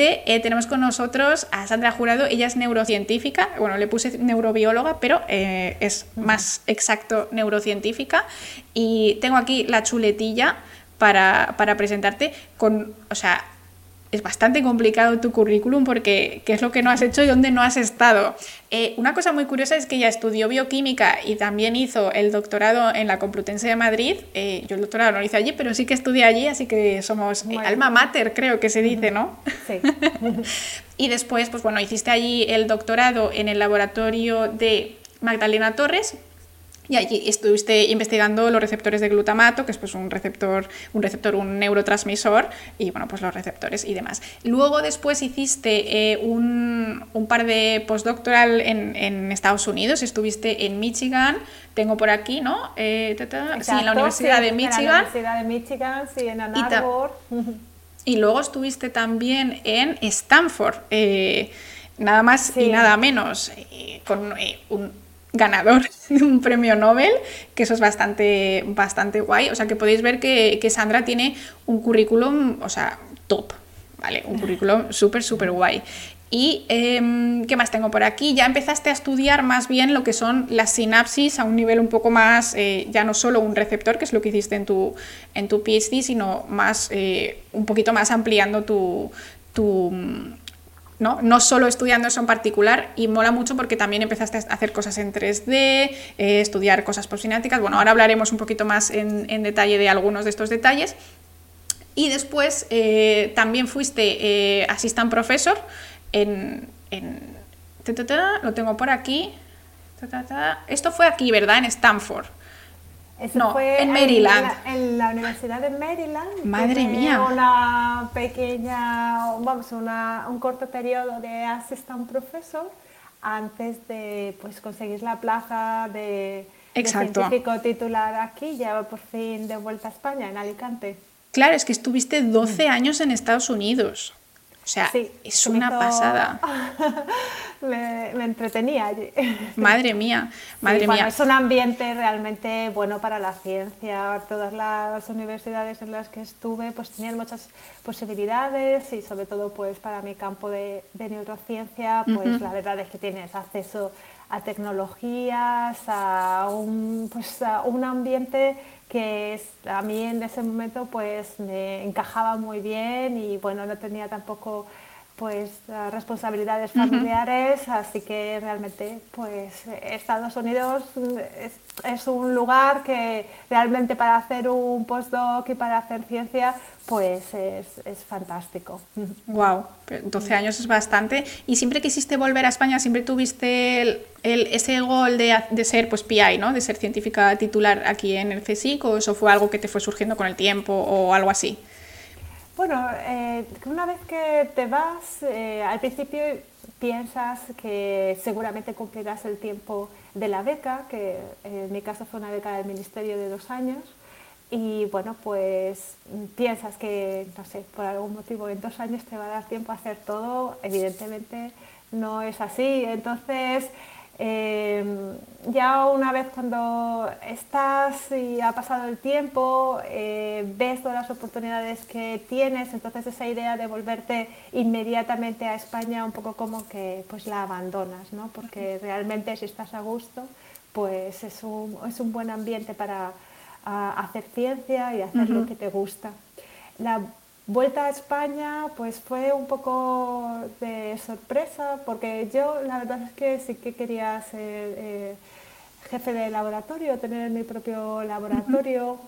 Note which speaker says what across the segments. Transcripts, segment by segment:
Speaker 1: eh, tenemos con nosotros a Sandra Jurado, ella es neurocientífica, bueno, le puse neurobióloga, pero eh, es más exacto neurocientífica. Y tengo aquí la chuletilla para, para presentarte con, o sea, es bastante complicado tu currículum porque qué es lo que no has hecho y dónde no has estado. Eh, una cosa muy curiosa es que ella estudió bioquímica y también hizo el doctorado en la Complutense de Madrid. Eh, yo el doctorado no lo hice allí, pero sí que estudié allí, así que somos alma mater, creo que se dice, ¿no? Sí. y después, pues bueno, hiciste allí el doctorado en el laboratorio de Magdalena Torres, y allí estuviste investigando los receptores de glutamato, que es pues un receptor, un receptor, un neurotransmisor, y bueno, pues los receptores y demás. Luego después hiciste eh, un, un, par de postdoctoral en, en, Estados Unidos, estuviste en Michigan, tengo por aquí, ¿no? Eh, sí, en la Universidad de Michigan. En la
Speaker 2: Universidad de Michigan, sí, en Ann Arbor.
Speaker 1: Y, luego estuviste también en Stanford, eh, nada más y nada menos, con un ganador de un premio Nobel, que eso es bastante, bastante guay. O sea, que podéis ver que, Sandra tiene un currículum, o sea, top, ¿vale? Un currículum súper, súper guay. ¿Y em, qué más tengo por aquí? Ya empezaste a estudiar más bien lo que son las sinapsis a un nivel un poco más, eh, ya no solo un receptor, que es lo que hiciste en tu, en tu PhD, sino más, eh, un poquito más ampliando tu, tu, ¿no? no solo estudiando eso en particular y mola mucho porque también empezaste a hacer cosas en 3D, eh, estudiar cosas postsinápticas. Bueno, ahora hablaremos un poquito más en, detalle de algunos de estos detalles. Y después eh, también fuiste eh, assistant professor en... lo tengo por aquí. Esto fue aquí, ¿verdad? En Stanford.
Speaker 2: Eso no, fue en Maryland. En la, Universidad de Maryland.
Speaker 1: Madre mía.
Speaker 2: Una pequeña, vamos, una, un corto periodo de assistant professor antes de pues, conseguir la plaza de, científico titular aquí, ya por fin de vuelta a España, en Alicante.
Speaker 1: Claro, es que estuviste 12 años en Estados Unidos. O sea, es una pasada.
Speaker 2: me, entretenía allí.
Speaker 1: Madre mía, madre mía.
Speaker 2: Es un ambiente realmente bueno para la ciencia. Todas las universidades en las que estuve pues tenían muchas posibilidades y sobre todo pues para mi campo de, neurociencia pues la verdad es que tienes acceso a tecnologías, a un, pues, a un ambiente que a mí en ese momento pues me encajaba muy bien y bueno, no tenía tampoco pues responsabilidades familiares, así que realmente pues Estados Unidos es, un lugar que realmente para hacer un postdoc y para hacer ciencia pues es, es fantástico.
Speaker 1: Wow, 12 años es bastante. ¿Y siempre quisiste volver a España? ¿Siempre tuviste el, ese gol de, de, ser pues PI, ¿no? de ser científica titular aquí en el CSIC o eso fue algo que te fue surgiendo con el tiempo o algo así?
Speaker 2: Bueno, eh, una vez que te vas, eh, al principio piensas que seguramente cumplirás el tiempo de la beca, que en mi caso fue una beca del Ministerio de dos años, y bueno, pues piensas que, no sé, por algún motivo en dos años te va a dar tiempo a hacer todo, evidentemente no es así, entonces Em, ya una vez cuando estás y ha pasado el tiempo, eh, ves todas las oportunidades que tienes, entonces esa idea de volverte inmediatamente a España un poco como que pues la abandonas, ¿no? porque realmente si estás a gusto, pues es un, es un buen ambiente para hacer ciencia y hacer lo que te gusta. La Vuelta a España pues fue un poco de sorpresa porque yo la verdad es que sí que quería ser eh, jefe de laboratorio, tener mi propio laboratorio,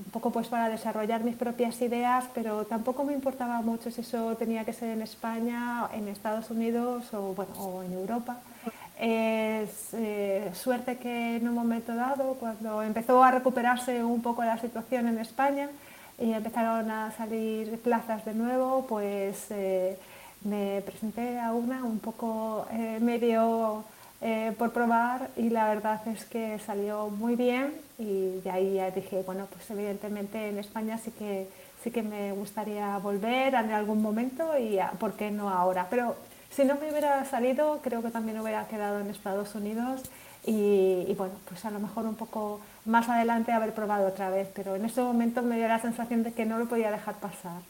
Speaker 2: un poco pues para desarrollar mis propias ideas, pero tampoco me importaba mucho si eso tenía que ser en España, en Estados Unidos o, bueno, o en Europa. Es eh, suerte que en un momento dado, cuando empezó a recuperarse un poco la situación en España, y empezaron a salir plazas de nuevo, pues eh, me presenté a una un poco eh, medio por probar y la verdad es que salió muy bien y de ahí ya dije, bueno, pues evidentemente en España sí que, sí que me gustaría volver en algún momento y por qué no ahora. Pero si no me hubiera salido, creo que también hubiera quedado en Estados Unidos y, y bueno, pues a lo mejor un poco más adelante haber probado otra vez, pero en ese momento me dio la sensación de que no lo podía dejar pasar.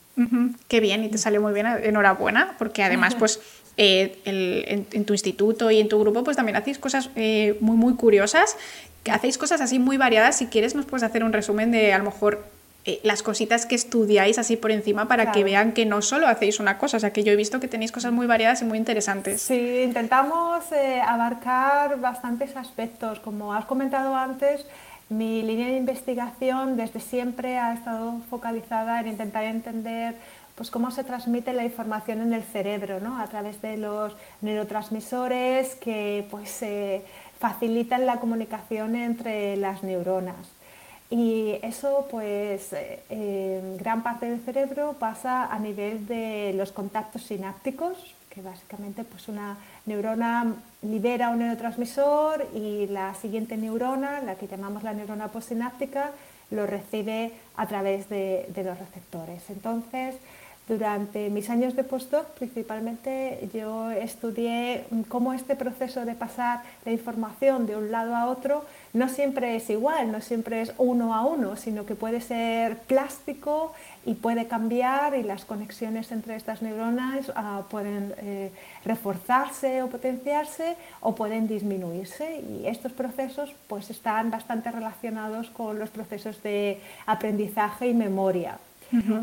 Speaker 1: Qué bien, y te salió muy bien, enhorabuena, porque además, pues eh, en, tu instituto y en tu grupo, pues también hacéis cosas eh, muy, muy curiosas, que hacéis cosas así muy variadas. Si quieres, nos puedes hacer un resumen de a lo mejor eh, las cositas que estudiáis así por encima para que vean que no solo hacéis una cosa, o sea que yo he visto que tenéis cosas muy variadas y muy interesantes.
Speaker 2: Sí, intentamos abarcar bastantes aspectos, como has comentado antes. Mi línea de investigación desde siempre ha estado focalizada en intentar entender pues cómo se transmite la información en el cerebro, ¿no? a través de los neurotransmisores que pues, facilitan la comunicación entre las neuronas. Y eso, pues, eh, gran parte del cerebro pasa a nivel de los contactos sinápticos, que básicamente pues, una neurona libera un neurotransmisor y la siguiente neurona, la que llamamos la neurona postsináptica, lo recibe a través de, de los receptores. Entonces, durante mis años de postdoc, principalmente, yo estudié cómo este proceso de pasar la información de un lado a otro no siempre es igual, no siempre es uno a uno, sino que puede ser plástico y puede cambiar y las conexiones entre estas neuronas ah, pueden eh, reforzarse o potenciarse o pueden disminuirse y estos procesos pues están bastante relacionados con los procesos de aprendizaje y memoria.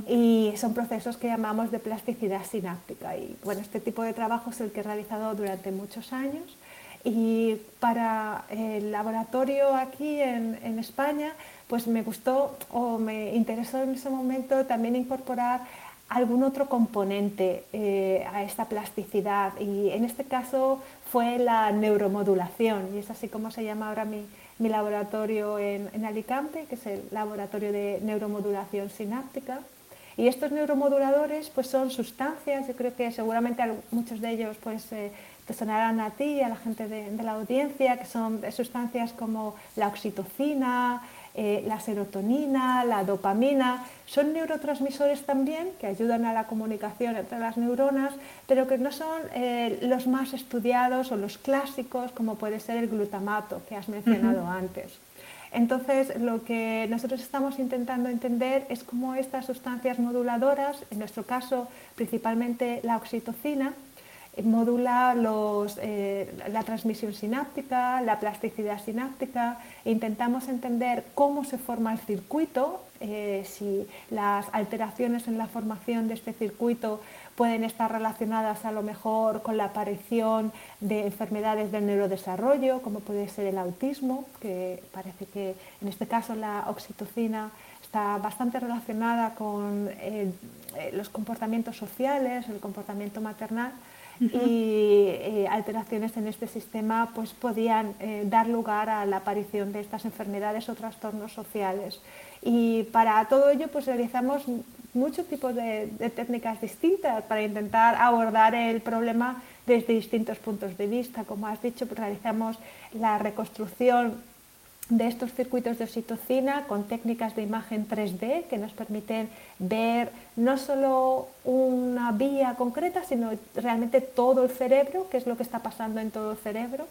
Speaker 2: Y son procesos que llamamos de plasticidad sináptica. Y bueno, este tipo de trabajo es el que he realizado durante muchos años. Y para el laboratorio aquí en, en España, pues me gustó o me interesó en ese momento también incorporar algún otro componente eh, a esta plasticidad y en este caso fue la neuromodulación y es así como se llama ahora mi, mi laboratorio en, en, Alicante, que es el laboratorio de neuromodulación sináptica. Y estos neuromoduladores pues son sustancias, yo creo que seguramente muchos de ellos pues, eh, te sonarán a ti y a la gente de, de la audiencia, que son sustancias como la oxitocina, eh, la serotonina, la dopamina, son neurotransmisores también que ayudan a la comunicación entre las neuronas, pero que no son eh, los más estudiados o los clásicos como puede ser el glutamato que has mencionado antes. Entonces, lo que nosotros estamos intentando entender es cómo estas sustancias moduladoras, en nuestro caso principalmente la oxitocina, modula eh, la transmisión sináptica, la plasticidad sináptica, e intentamos entender cómo se forma el circuito, eh, si las alteraciones en la formación de este circuito pueden estar relacionadas a lo mejor con la aparición de enfermedades del neurodesarrollo, como puede ser el autismo, que parece que en este caso la oxitocina está bastante relacionada con eh, los comportamientos sociales, el comportamiento maternal y eh, alteraciones en este sistema pues, podían eh, dar lugar a la aparición de estas enfermedades o trastornos sociales. Y para todo ello pues, realizamos muchos tipos de, técnicas distintas para intentar abordar el problema desde distintos puntos de vista. Como has dicho, pues, realizamos la reconstrucción de estos circuitos de oxitocina con técnicas de imagen 3D que nos permiten ver no solo una vía concreta, sino realmente todo el cerebro, qué es lo que está pasando en todo el cerebro.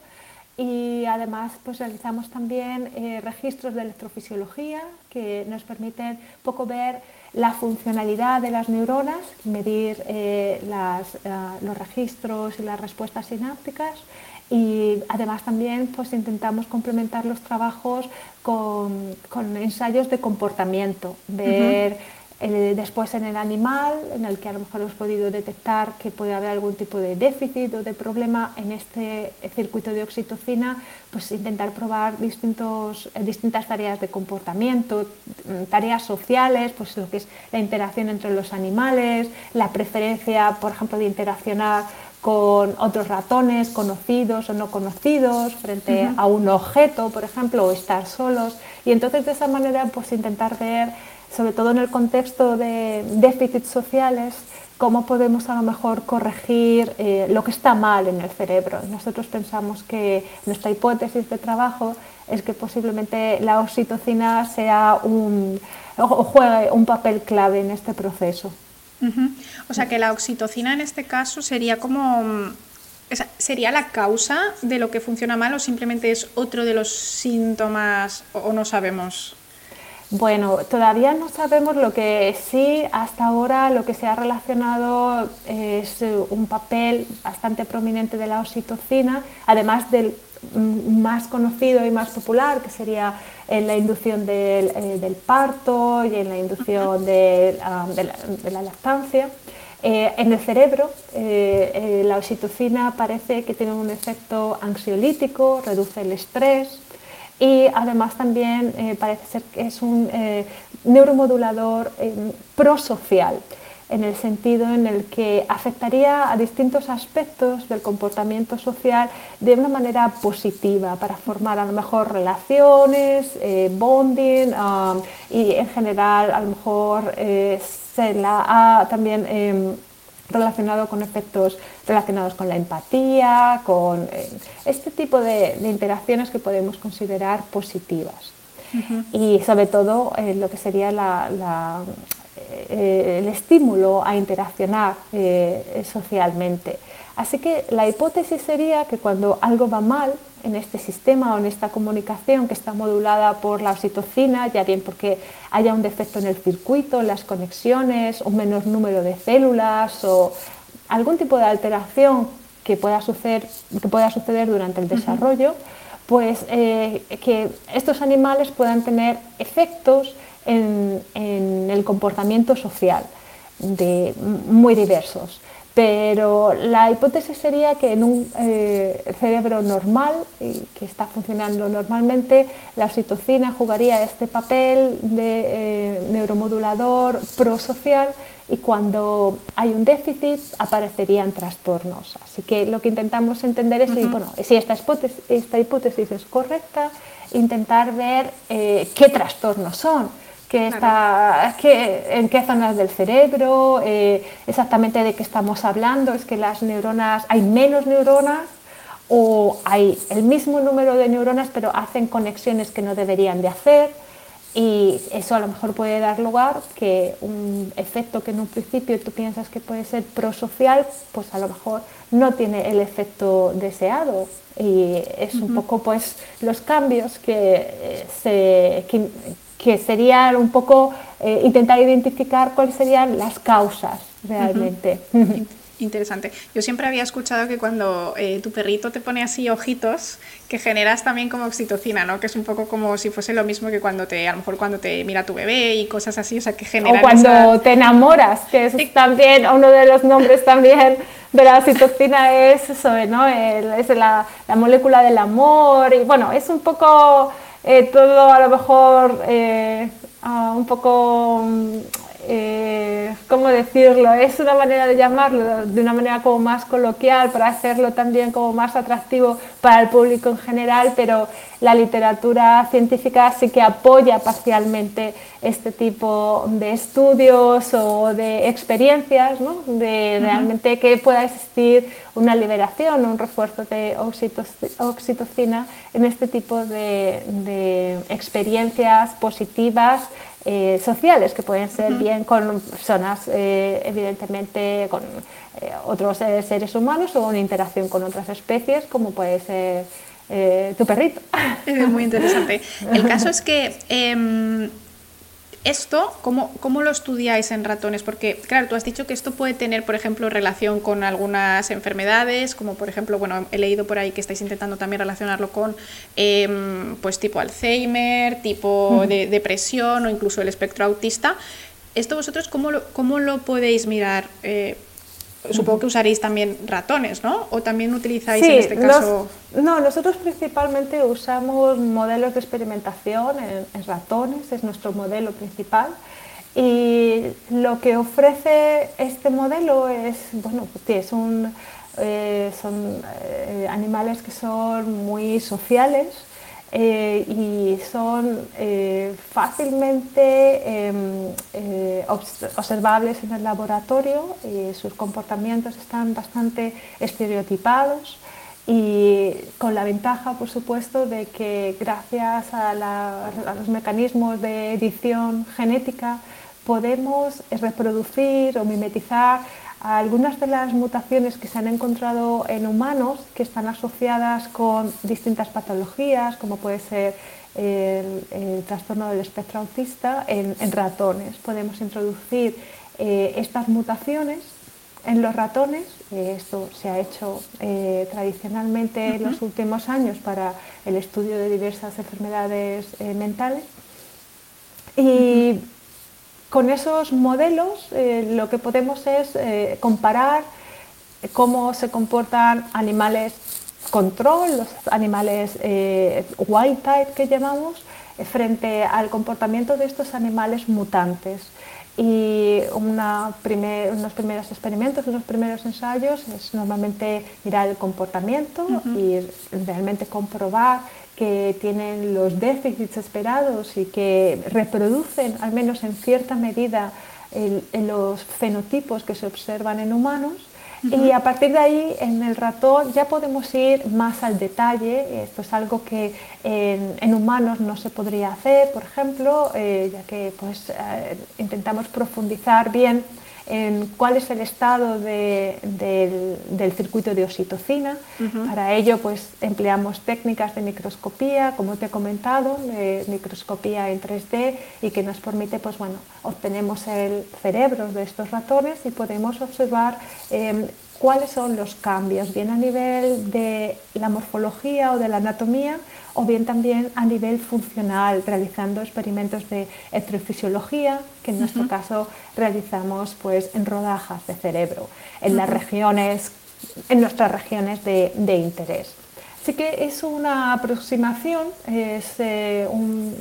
Speaker 2: Y además pues realizamos también eh, registros de electrofisiología que nos permiten poco ver la funcionalidad de las neuronas, medir eh, eh, los registros y las respuestas sinápticas y además también pues intentamos complementar los trabajos con, con ensayos de comportamiento, ver eh, después en el animal, en el que a lo mejor hemos podido detectar que puede haber algún tipo de déficit o de problema en este circuito de oxitocina, pues intentar probar distintos, eh, distintas tareas de comportamiento, mm, tareas sociales, pues lo que es la interacción entre los animales, la preferencia, por ejemplo, de interaccionar con otros ratones conocidos o no conocidos frente a un objeto, por ejemplo, o estar solos. Y entonces de esa manera pues intentar ver, sobre todo en el contexto de déficits sociales, cómo podemos a lo mejor corregir eh, lo que está mal en el cerebro. Nosotros pensamos que nuestra hipótesis de trabajo es que posiblemente la oxitocina sea un, o juegue un papel clave en este proceso.
Speaker 1: O sea que la oxitocina en este caso sería como... Mm, ¿Sería la causa de lo que funciona mal o simplemente es otro de los síntomas o no sabemos?
Speaker 2: Bueno, todavía no sabemos lo que sí, hasta ahora lo que se ha relacionado es un papel bastante prominente de la oxitocina, además del más conocido y más popular, que sería en la inducción del, eh, parto y en la inducción de, la, lactancia. Eh, en el cerebro, eh, la oxitocina parece que tiene un efecto ansiolítico, reduce el estrés y además también parece ser que es un neuromodulador prosocial en el sentido en el que afectaría a distintos aspectos del comportamiento social de una manera positiva para formar a lo mejor relaciones, eh, bonding um, y en general a lo mejor eh, se la ha también em, relacionado con efectos relacionados con la empatía, con eh, este tipo de, interacciones que podemos considerar positivas. Y sobre todo lo que sería la eh, el estímulo a interaccionar eh, socialmente. Así que la hipótesis sería que cuando algo va mal en este sistema o en esta comunicación que está modulada por la oxitocina, ya bien porque haya un defecto en el circuito, en las conexiones, un menor número de células o algún tipo de alteración que pueda suceder, que pueda suceder durante el desarrollo, pues eh, que estos animales puedan tener efectos en, el comportamiento social, de, muy diversos. Pero la hipótesis sería que en un eh, cerebro normal, que está funcionando normalmente, la oxitocina jugaría este papel de eh, neuromodulador prosocial y cuando hay un déficit aparecerían trastornos. Así que lo que intentamos entender es si, bueno, si esta, hipótesis, esta hipótesis es correcta, intentar ver eh, qué trastornos son que está, que, en qué zonas del cerebro, eh, exactamente de qué estamos hablando, es que las neuronas, hay menos neuronas o hay el mismo número de neuronas pero hacen conexiones que no deberían de hacer y eso a lo mejor puede dar lugar que un efecto que en un principio tú piensas que puede ser prosocial, pues a lo mejor no tiene el efecto deseado. Y es un poco pues los cambios que eh, se que sería un poco eh, intentar identificar cuáles serían las causas realmente.
Speaker 1: Interesante. Yo siempre había escuchado que cuando eh, tu perrito te pone así ojitos, que generas también como oxitocina, ¿no? Que es un poco como si fuese lo mismo que cuando te, a lo mejor cuando te mira tu bebé y cosas así, o sea, que genera.
Speaker 2: O cuando te enamoras, que es también uno de los nombres también de la oxitocina es eso, ¿no? es la, la molécula del amor y bueno, es un poco eh, todo a lo mejor eh, un poco, eh, ¿cómo decirlo? Es una manera de llamarlo, de una manera como más coloquial, para hacerlo también como más atractivo para el público en general, pero la literatura científica sí que apoya parcialmente este tipo de estudios o de experiencias, ¿no? de realmente que pueda existir una liberación, un refuerzo de oxitocina en este tipo de, experiencias positivas eh, sociales, que pueden ser bien con personas, eh, evidentemente, con eh, otros seres humanos o en interacción con otras especies, como puede ser tu perrito.
Speaker 1: Es muy interesante. El caso es que em, esto, ¿cómo, ¿cómo, lo estudiáis en ratones? Porque, claro, tú has dicho que esto puede tener, por ejemplo, relación con algunas enfermedades, como por ejemplo, bueno, he leído por ahí que estáis intentando también relacionarlo con, em, pues, tipo Alzheimer, tipo de depresión o incluso el espectro autista. ¿Esto vosotros cómo lo, cómo lo podéis mirar? Eh, Supongo que usaréis también ratones, ¿no? ¿O también utilizáis en este caso...?
Speaker 2: no, nosotros principalmente usamos modelos de experimentación en, ratones, es nuestro modelo principal. Y lo que ofrece este modelo es, bueno, pues eh, son eh, animales que son muy sociales, eh, y son eh, fácilmente em, eh, observables en el laboratorio sus comportamientos están bastante estereotipados y con la ventaja, por supuesto, de que gracias a los mecanismos de edición genética podemos reproducir o mimetizar algunas de las mutaciones que se han encontrado en humanos que están asociadas con distintas patologías, como puede ser el, trastorno del espectro autista, en, ratones. Podemos introducir eh, estas mutaciones en los ratones. Eh, esto se ha hecho eh, tradicionalmente en los últimos años para el estudio de diversas enfermedades mentales. Y con esos modelos eh, lo que podemos es eh, comparar cómo se comportan animales control, los animales eh, wild type que llamamos, frente al comportamiento de estos animales mutantes. Y unos primeros experimentos, unos primeros ensayos es normalmente mirar el comportamiento y realmente comprobar que tienen los déficits esperados y que reproducen, al menos en cierta medida, los fenotipos que se observan en humanos. Y a partir de ahí, en el ratón ya podemos ir más al detalle. Esto es algo que en, humanos no se podría hacer, por ejemplo, eh, ya que pues, eh, intentamos profundizar bien en cuál es el estado del, circuito de oxitocina. Para ello pues, empleamos técnicas de microscopía, como te he comentado, de microscopía en 3D y que nos permite, pues bueno, obtenemos el cerebro de estos ratones y podemos observar em, cuáles son los cambios, bien a nivel de la morfología o de la anatomía, o bien también a nivel funcional, realizando experimentos de electrofisiología, que en nuestro caso realizamos pues, en rodajas de cerebro, en, las regiones, en nuestras regiones de, interés. Así que es una aproximación, eh,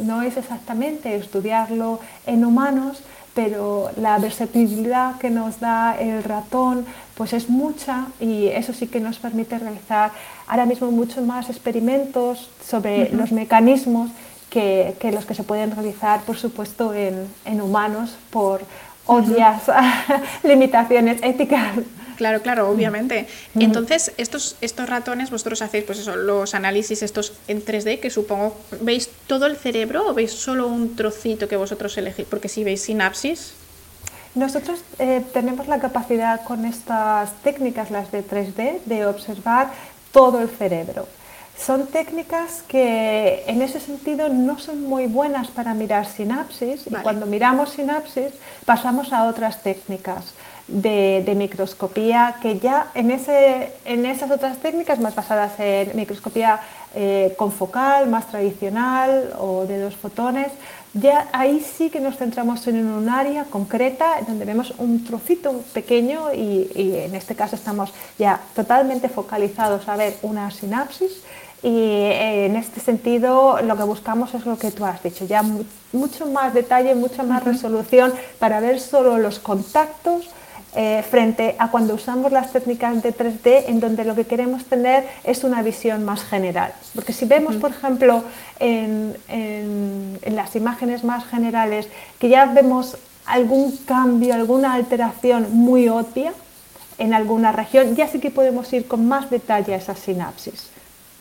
Speaker 2: no es exactamente estudiarlo en humanos, pero la versatilidad que nos da el ratón pues es mucha y eso sí que nos permite realizar ahora mismo muchos más experimentos sobre los mecanismos que, los que se pueden realizar, por supuesto, en, humanos por obvias limitaciones éticas.
Speaker 1: Claro, claro, obviamente. Entonces, estos, estos ratones, vosotros hacéis pues eso, los análisis estos en 3D, que supongo, ¿veis todo el cerebro o veis solo un trocito que vosotros elegís? Porque si veis sinapsis...
Speaker 2: Nosotros eh, tenemos la capacidad con estas técnicas, las de 3D, de observar todo el cerebro. Son técnicas que en ese sentido no son muy buenas para mirar sinapsis y cuando miramos sinapsis pasamos a otras técnicas de, microscopía que ya en, ese, en esas otras técnicas más basadas en microscopía eh, confocal, más tradicional o de dos fotones, ya ahí sí que nos centramos en un área concreta donde vemos un trocito pequeño y, en este caso estamos ya totalmente focalizados a ver una sinapsis. Y eh, en este sentido lo que buscamos es lo que tú has dicho, ya mucho más detalle, mucha más resolución para ver solo los contactos eh, frente a cuando usamos las técnicas de 3D en donde lo que queremos tener es una visión más general. Porque si vemos, por ejemplo, en, las imágenes más generales que ya vemos algún cambio, alguna alteración muy obvia en alguna región, ya sí que podemos ir con más detalle a esa sinapsis.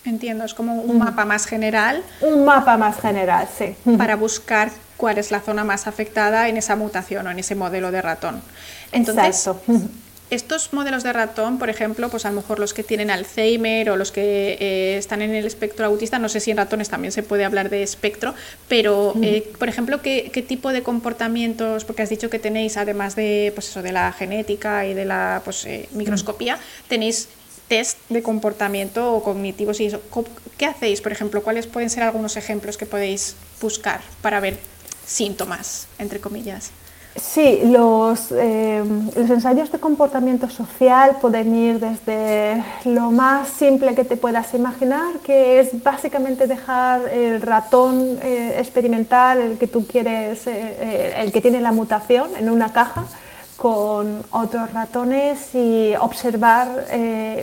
Speaker 1: Entiendo, es como un mapa más general.
Speaker 2: Un mapa más general, sí.
Speaker 1: Para buscar cuál es la zona más afectada en esa mutación o en ese modelo de ratón. Entonces, estos modelos de ratón, por ejemplo, pues a lo mejor los que tienen Alzheimer o los que eh, están en el espectro autista, no sé si en ratones también se puede hablar de espectro, pero, eh, por ejemplo, ¿qué, tipo de comportamientos, porque has dicho que tenéis, además de, pues eso, de la genética y de la pues, eh, microscopía, tenéis test de comportamiento o cognitivos y eso. ¿Qué hacéis, por ejemplo? ¿Cuáles pueden ser algunos ejemplos que podéis buscar para ver síntomas, entre comillas.
Speaker 2: Sí, los, eh, los, ensayos de comportamiento social pueden ir desde lo más simple que te puedas imaginar, que es básicamente dejar el ratón eh, experimental, el que tú quieres, eh, el que tiene la mutación, en una caja con otros ratones y observar,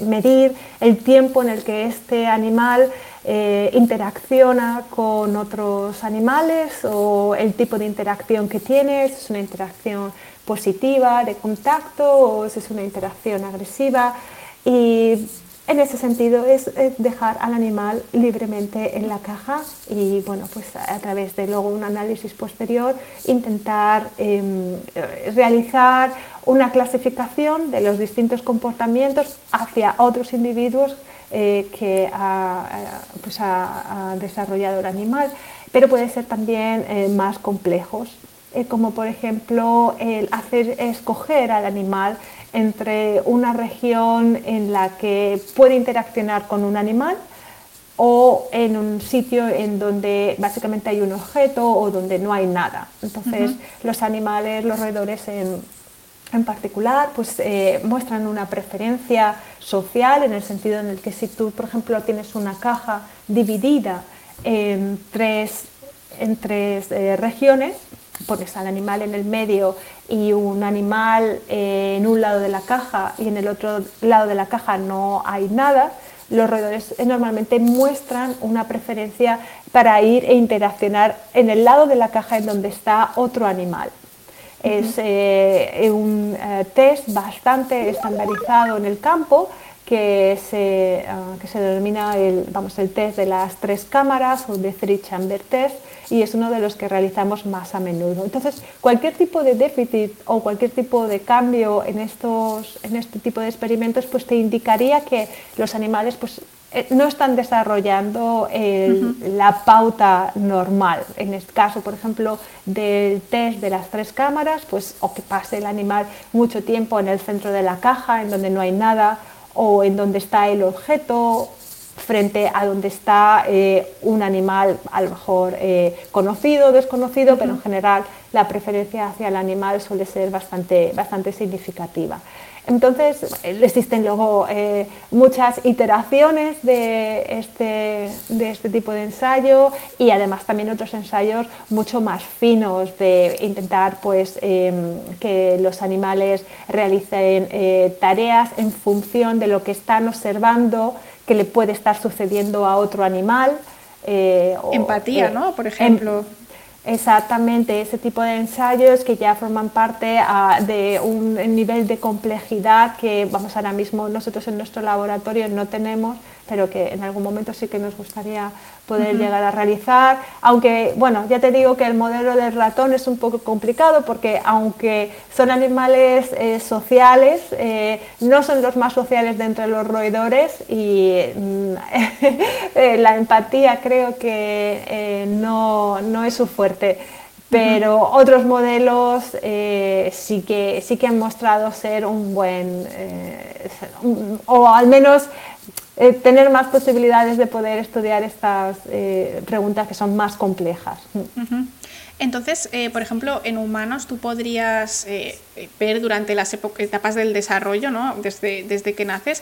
Speaker 2: medir el tiempo en el que este animal eh, interacciona con otros animales o el tipo de interacción que tiene, si es una interacción positiva de contacto o si es una interacción agresiva. Y en ese sentido es dejar al animal libremente en la caja y bueno, pues a través de luego un análisis posterior intentar em, realizar una clasificación de los distintos comportamientos hacia otros individuos eh, que pues ha, desarrollado el animal, pero puede ser también eh, más complejos, eh, como por ejemplo el hacer escoger al animal entre una región en la que puede interaccionar con un animal o en un sitio en donde básicamente hay un objeto o donde no hay nada. Entonces los animales, los roedores en, en particular, pues eh, muestran una preferencia social en el sentido en el que si tú, por ejemplo, tienes una caja dividida en tres, en tres eh, regiones, pones al animal en el medio y un animal eh, en un lado de la caja y en el otro lado de la caja no hay nada, los roedores normalmente muestran una preferencia para ir e interaccionar en el lado de la caja en donde está otro animal. Es eh, un eh, test bastante estandarizado en el campo que se, ah, que se denomina el, vamos, el test de las tres cámaras o de three chamber test y es uno de los que realizamos más a menudo. Entonces, cualquier tipo de déficit o cualquier tipo de cambio en, estos, en este tipo de experimentos pues te indicaría que los animales pues, no están desarrollando la pauta normal. En este caso, por ejemplo, del test de las tres cámaras, pues o que pase el animal mucho tiempo en el centro de la caja, en donde no hay nada, o en donde está el objeto frente a donde está eh, un animal a lo mejor eh, conocido o desconocido, pero en general la preferencia hacia el animal suele ser bastante, bastante significativa. Entonces, existen luego eh, muchas iteraciones de este, de este tipo de ensayo y además también otros ensayos mucho más finos de intentar pues, em, que los animales realicen eh, tareas en función de lo que están observando que le puede estar sucediendo a otro animal.
Speaker 1: Eh, Empatía, ¿no? Por ejemplo.
Speaker 2: Exactamente, ese tipo de ensayos que ya forman parte ah, de un nivel de complejidad que vamos ahora mismo nosotros en nuestro laboratorio no tenemos, pero que en algún momento sí que nos gustaría poder llegar a realizar. Aunque, bueno, ya te digo que el modelo del ratón es un poco complicado porque aunque son animales eh, sociales, eh, no son los más sociales de entre los roedores y mm, eh, la empatía creo que no, no, es su fuerte. Pero otros modelos sí, que, sí que han mostrado ser un buen, o al menos eh, tener más posibilidades de poder estudiar estas eh, preguntas que son más complejas.
Speaker 1: Entonces, eh, por ejemplo, en humanos tú podrías ver durante las etapas del desarrollo, ¿no? desde, desde que naces,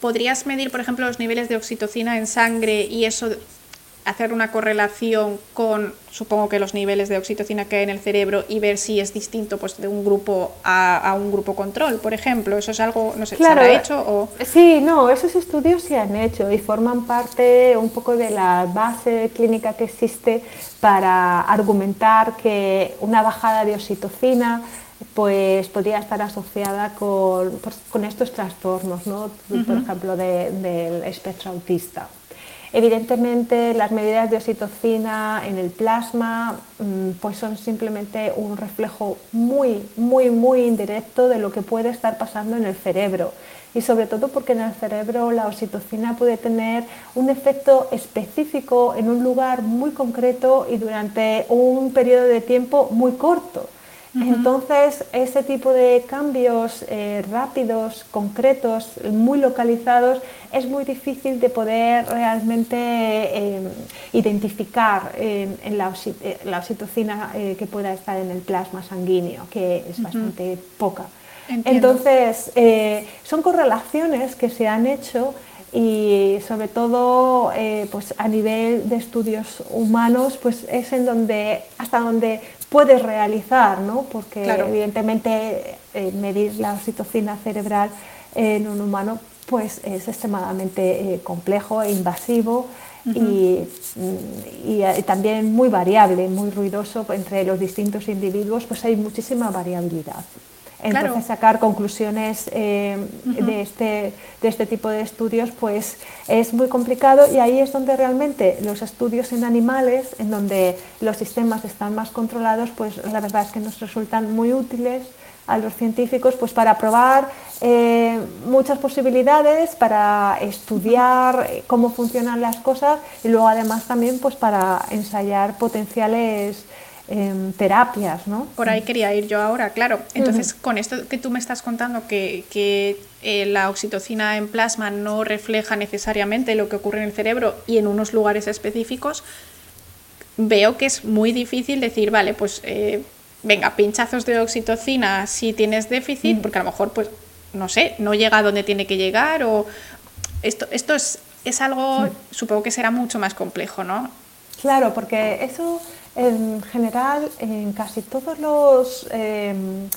Speaker 1: ¿podrías medir, por ejemplo, los niveles de oxitocina en sangre y eso hacer una correlación con, supongo que los niveles de oxitocina que hay en el cerebro y ver si es distinto pues, de un grupo a, un grupo control, por ejemplo. ¿Eso es algo, no sé, se ha hecho? O...
Speaker 2: Sí, no, esos estudios se han hecho y forman parte un poco de la base clínica que existe para argumentar que una bajada de oxitocina pues podría estar asociada con, pues, con estos trastornos, ¿no? por ejemplo, del espectro autista. Evidentemente, las medidas de oxitocina en el plasma mm, pues son simplemente un reflejo muy, muy, muy indirecto de lo que puede estar pasando en el cerebro. Y sobre todo porque en el cerebro la oxitocina puede tener un efecto específico en un lugar muy concreto y durante un periodo de tiempo muy corto. Entonces, ese tipo de cambios eh, rápidos, concretos, muy localizados, es muy difícil de poder realmente eh, identificar en, eh, la, oxitocina que pueda estar en el plasma sanguíneo, que es bastante poca. Entonces, son correlaciones que se han hecho y sobre todo pues a nivel de estudios humanos pues es en donde hasta donde puedes realizar, ¿no? porque evidentemente eh, medir la oxitocina cerebral en un humano pues es extremadamente eh, complejo e invasivo y, y, también muy variable, muy ruidoso entre los distintos individuos, pues hay muchísima variabilidad. Entonces sacar conclusiones eh, de, este, de este tipo de estudios pues es muy complicado y ahí es donde realmente los estudios en animales, en donde los sistemas están más controlados, pues la verdad es que nos resultan muy útiles a los científicos pues para probar eh, muchas posibilidades, para estudiar cómo funcionan las cosas y luego además también pues para ensayar potenciales terapias, ¿no?
Speaker 1: Por ahí quería ir yo ahora, claro. Entonces, con esto que tú me estás contando, que, que eh, la oxitocina en plasma no refleja necesariamente lo que ocurre en el cerebro y en unos lugares específicos, veo que es muy difícil decir, vale, pues eh, venga, pinchazos de oxitocina si tienes déficit, porque a lo mejor, pues, no sé, no llega a donde tiene que llegar o esto, esto es, es algo, supongo que será mucho más complejo, ¿no?
Speaker 2: Claro, porque eso en general, en casi todos los em,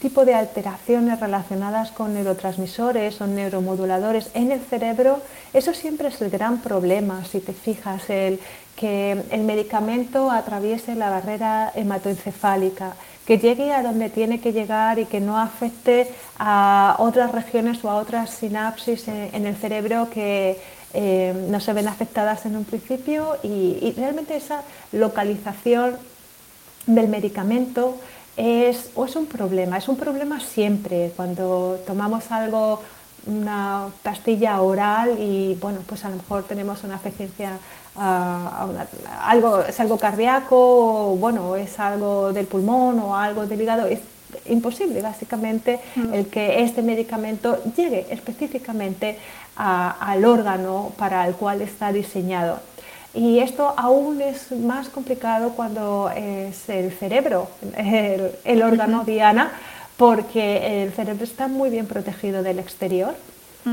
Speaker 2: tipos de alteraciones relacionadas con neurotransmisores o neuromoduladores en el cerebro, eso siempre es el gran problema, si te fijas, el que el medicamento atraviese la barrera hematoencefálica, que llegue a donde tiene que llegar y que no afecte a otras regiones o a otras sinapsis en el cerebro que eh, no se ven afectadas en un principio y, realmente esa localización del medicamento es, o es un problema, es un problema siempre. Cuando tomamos algo, una pastilla oral y bueno, pues a lo mejor tenemos una afección a, algo, es algo cardíaco o bueno, es algo del pulmón o algo del hígado, es imposible básicamente mm. el que este medicamento llegue específicamente al órgano para el cual está diseñado. Y esto aún es más complicado cuando es el cerebro, el, órgano diana, porque el cerebro está muy bien protegido del exterior.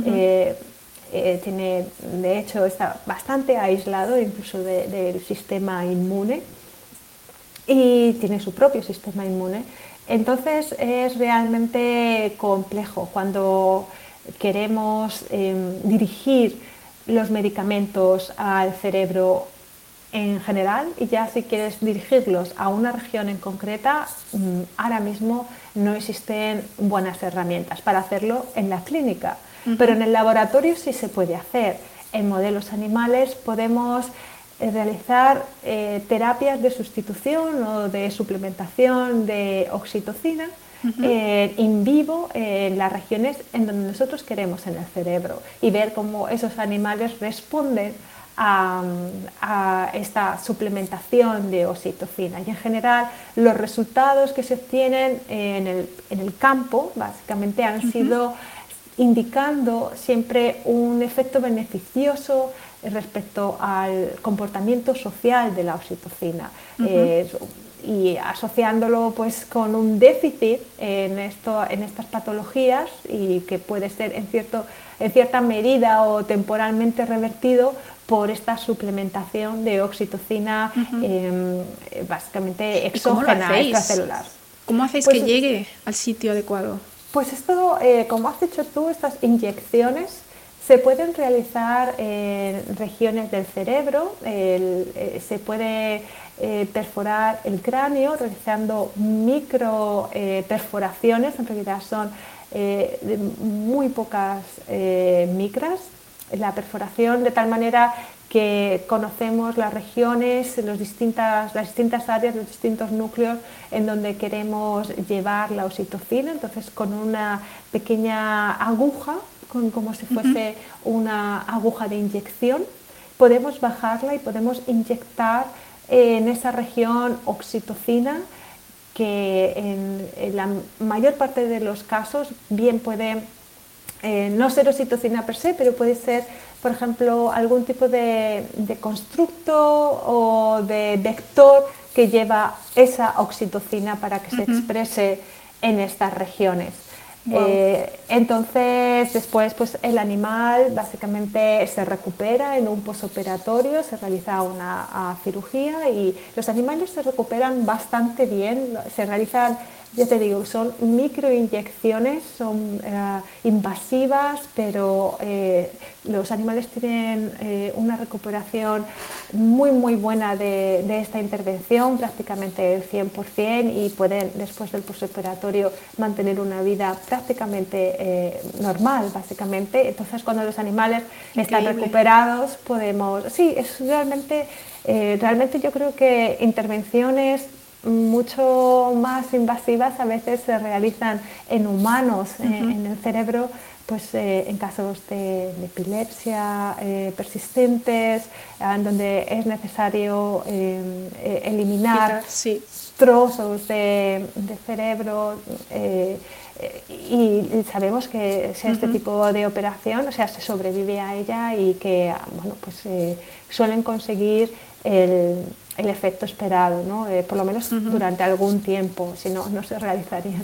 Speaker 2: Eh, eh, tiene, de hecho, está bastante aislado incluso del sistema inmune y tiene su propio sistema inmune. Entonces es realmente complejo cuando queremos em, dirigir los medicamentos al cerebro en general y ya si quieres dirigirlos a una región en concreta, mm, ahora mismo no existen buenas herramientas para hacerlo en la clínica, pero en el laboratorio sí se puede hacer. En modelos animales podemos realizar eh, terapias de sustitución o de suplementación de oxitocina eh, en vivo en las regiones en donde nosotros queremos en el cerebro y ver cómo esos animales responden a, esta suplementación de oxitocina. Y en general los resultados que se obtienen en el, campo básicamente han sido indicando siempre un efecto beneficioso respecto al comportamiento social de la oxitocina y asociándolo pues con un déficit en, esto, en estas patologías y que puede ser en, cierto, en cierta medida o temporalmente revertido por esta suplementación de oxitocina em, básicamente exógena extracelular.
Speaker 1: ¿Cómo hacéis pues que llegue al sitio adecuado?
Speaker 2: Pues esto, eh, como has dicho tú, estas inyecciones se pueden realizar en regiones del cerebro, eh, se puede eh, perforar el cráneo realizando micro eh, perforaciones, en realidad son muy pocas micras, la perforación de tal manera que conocemos las regiones, los distintas, las distintas áreas, los distintos núcleos en donde queremos llevar la oxitocina, entonces con una pequeña aguja, con, como si fuese una aguja de inyección, podemos bajarla y podemos inyectar en esa región oxitocina que en, la mayor parte de los casos bien puede eh, no ser oxitocina per se, pero puede ser, por ejemplo, algún tipo de, de constructo o de vector que lleva esa oxitocina para que se exprese en estas regiones. Eh, entonces, después, pues el animal básicamente se recupera en un posoperatorio, se realiza una cirugía y los animales se recuperan bastante bien. Se realizan ya te digo, son microinyecciones, son eh, invasivas, pero eh, los animales tienen eh, una recuperación muy, muy buena de, esta intervención, prácticamente el 100%, y pueden después del postoperatorio mantener una vida prácticamente normal, básicamente. Entonces, cuando los animales están recuperados, podemos... Sí, es realmente, realmente yo creo que intervenciones mucho más invasivas a veces se realizan en humanos, eh, en el cerebro, pues eh, en casos de, epilepsia eh, persistentes, en donde es necesario eliminar trozos de, cerebro. Y, sabemos que este tipo de operación, o sea, se sobrevive a ella y que, bueno, pues suelen conseguir el, el efecto esperado, ¿no? Eh, por lo menos durante algún tiempo, si no, no se realizarían.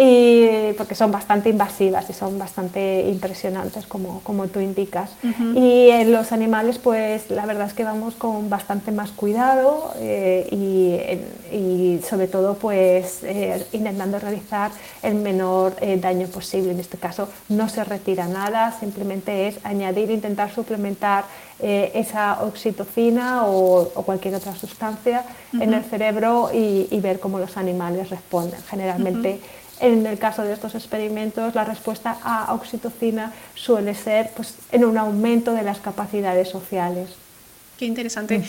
Speaker 2: Y, porque son bastante invasivas y son bastante impresionantes, como, como tú indicas. Y en los animales, pues la verdad es que vamos con bastante más cuidado eh, y, y, sobre todo, pues eh, intentando realizar el menor daño posible. En este caso, no se retira nada, simplemente es añadir, intentar suplementar eh, esa oxitocina o, cualquier otra sustancia en el cerebro y, ver cómo los animales responden. Generalmente, en el caso de estos experimentos, la respuesta a oxitocina suele ser pues, en un aumento de las capacidades sociales.
Speaker 1: Qué interesante. Mm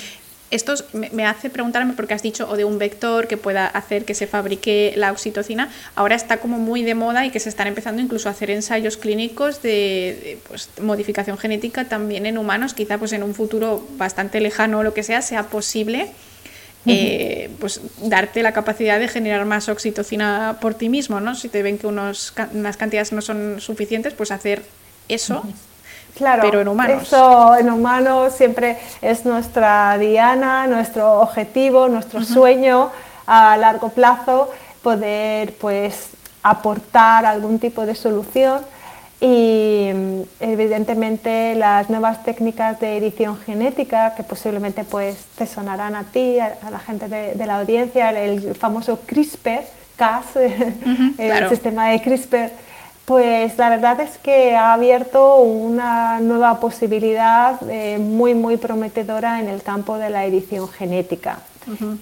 Speaker 1: esto me hace preguntarme, porque has dicho, o de un vector que pueda hacer que se fabrique la oxitocina, ahora está como muy de moda y que se están empezando incluso a hacer ensayos clínicos de, pues, modificación genética también en humanos, quizá pues en un futuro bastante lejano o lo que sea, sea posible eh, pues darte la capacidad de generar más oxitocina por ti mismo, ¿no? Si te ven que unos, unas cantidades no son suficientes, pues hacer eso.
Speaker 2: Claro, pero en humanos. Eso en humanos siempre es nuestra diana, nuestro objetivo, nuestro sueño a largo plazo, poder pues aportar algún tipo de solución y evidentemente las nuevas técnicas de edición genética que posiblemente pues te sonarán a ti, a, la gente de, la audiencia, el, famoso CRISPR-Cas, el sistema de CRISPR pues la verdad es que ha abierto una nueva posibilidad eh, muy, muy prometedora en el campo de la edición genética.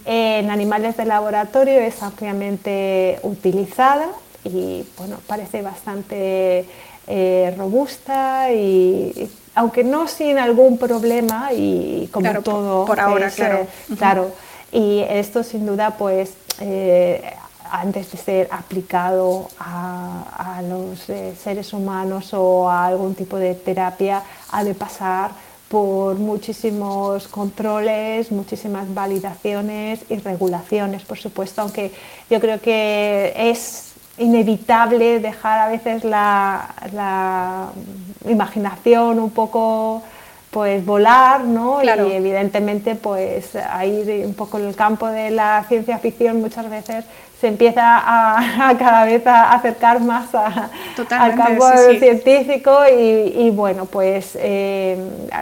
Speaker 2: En animales de laboratorio es ampliamente utilizada y bueno, parece bastante eh, robusta y, aunque no sin algún problema y como todo
Speaker 1: por ahora claro.
Speaker 2: claro. Y esto sin duda pues eh, antes de ser aplicado a, los eh, seres humanos o a algún tipo de terapia, ha de pasar por muchísimos controles, muchísimas validaciones y regulaciones, por supuesto, aunque yo creo que es inevitable dejar a veces la, la imaginación un poco pues volar, ¿no? Y evidentemente pues ir un poco en el campo de la ciencia ficción muchas veces se empieza a, cada vez a acercar más al campo científico y, bueno, pues eh,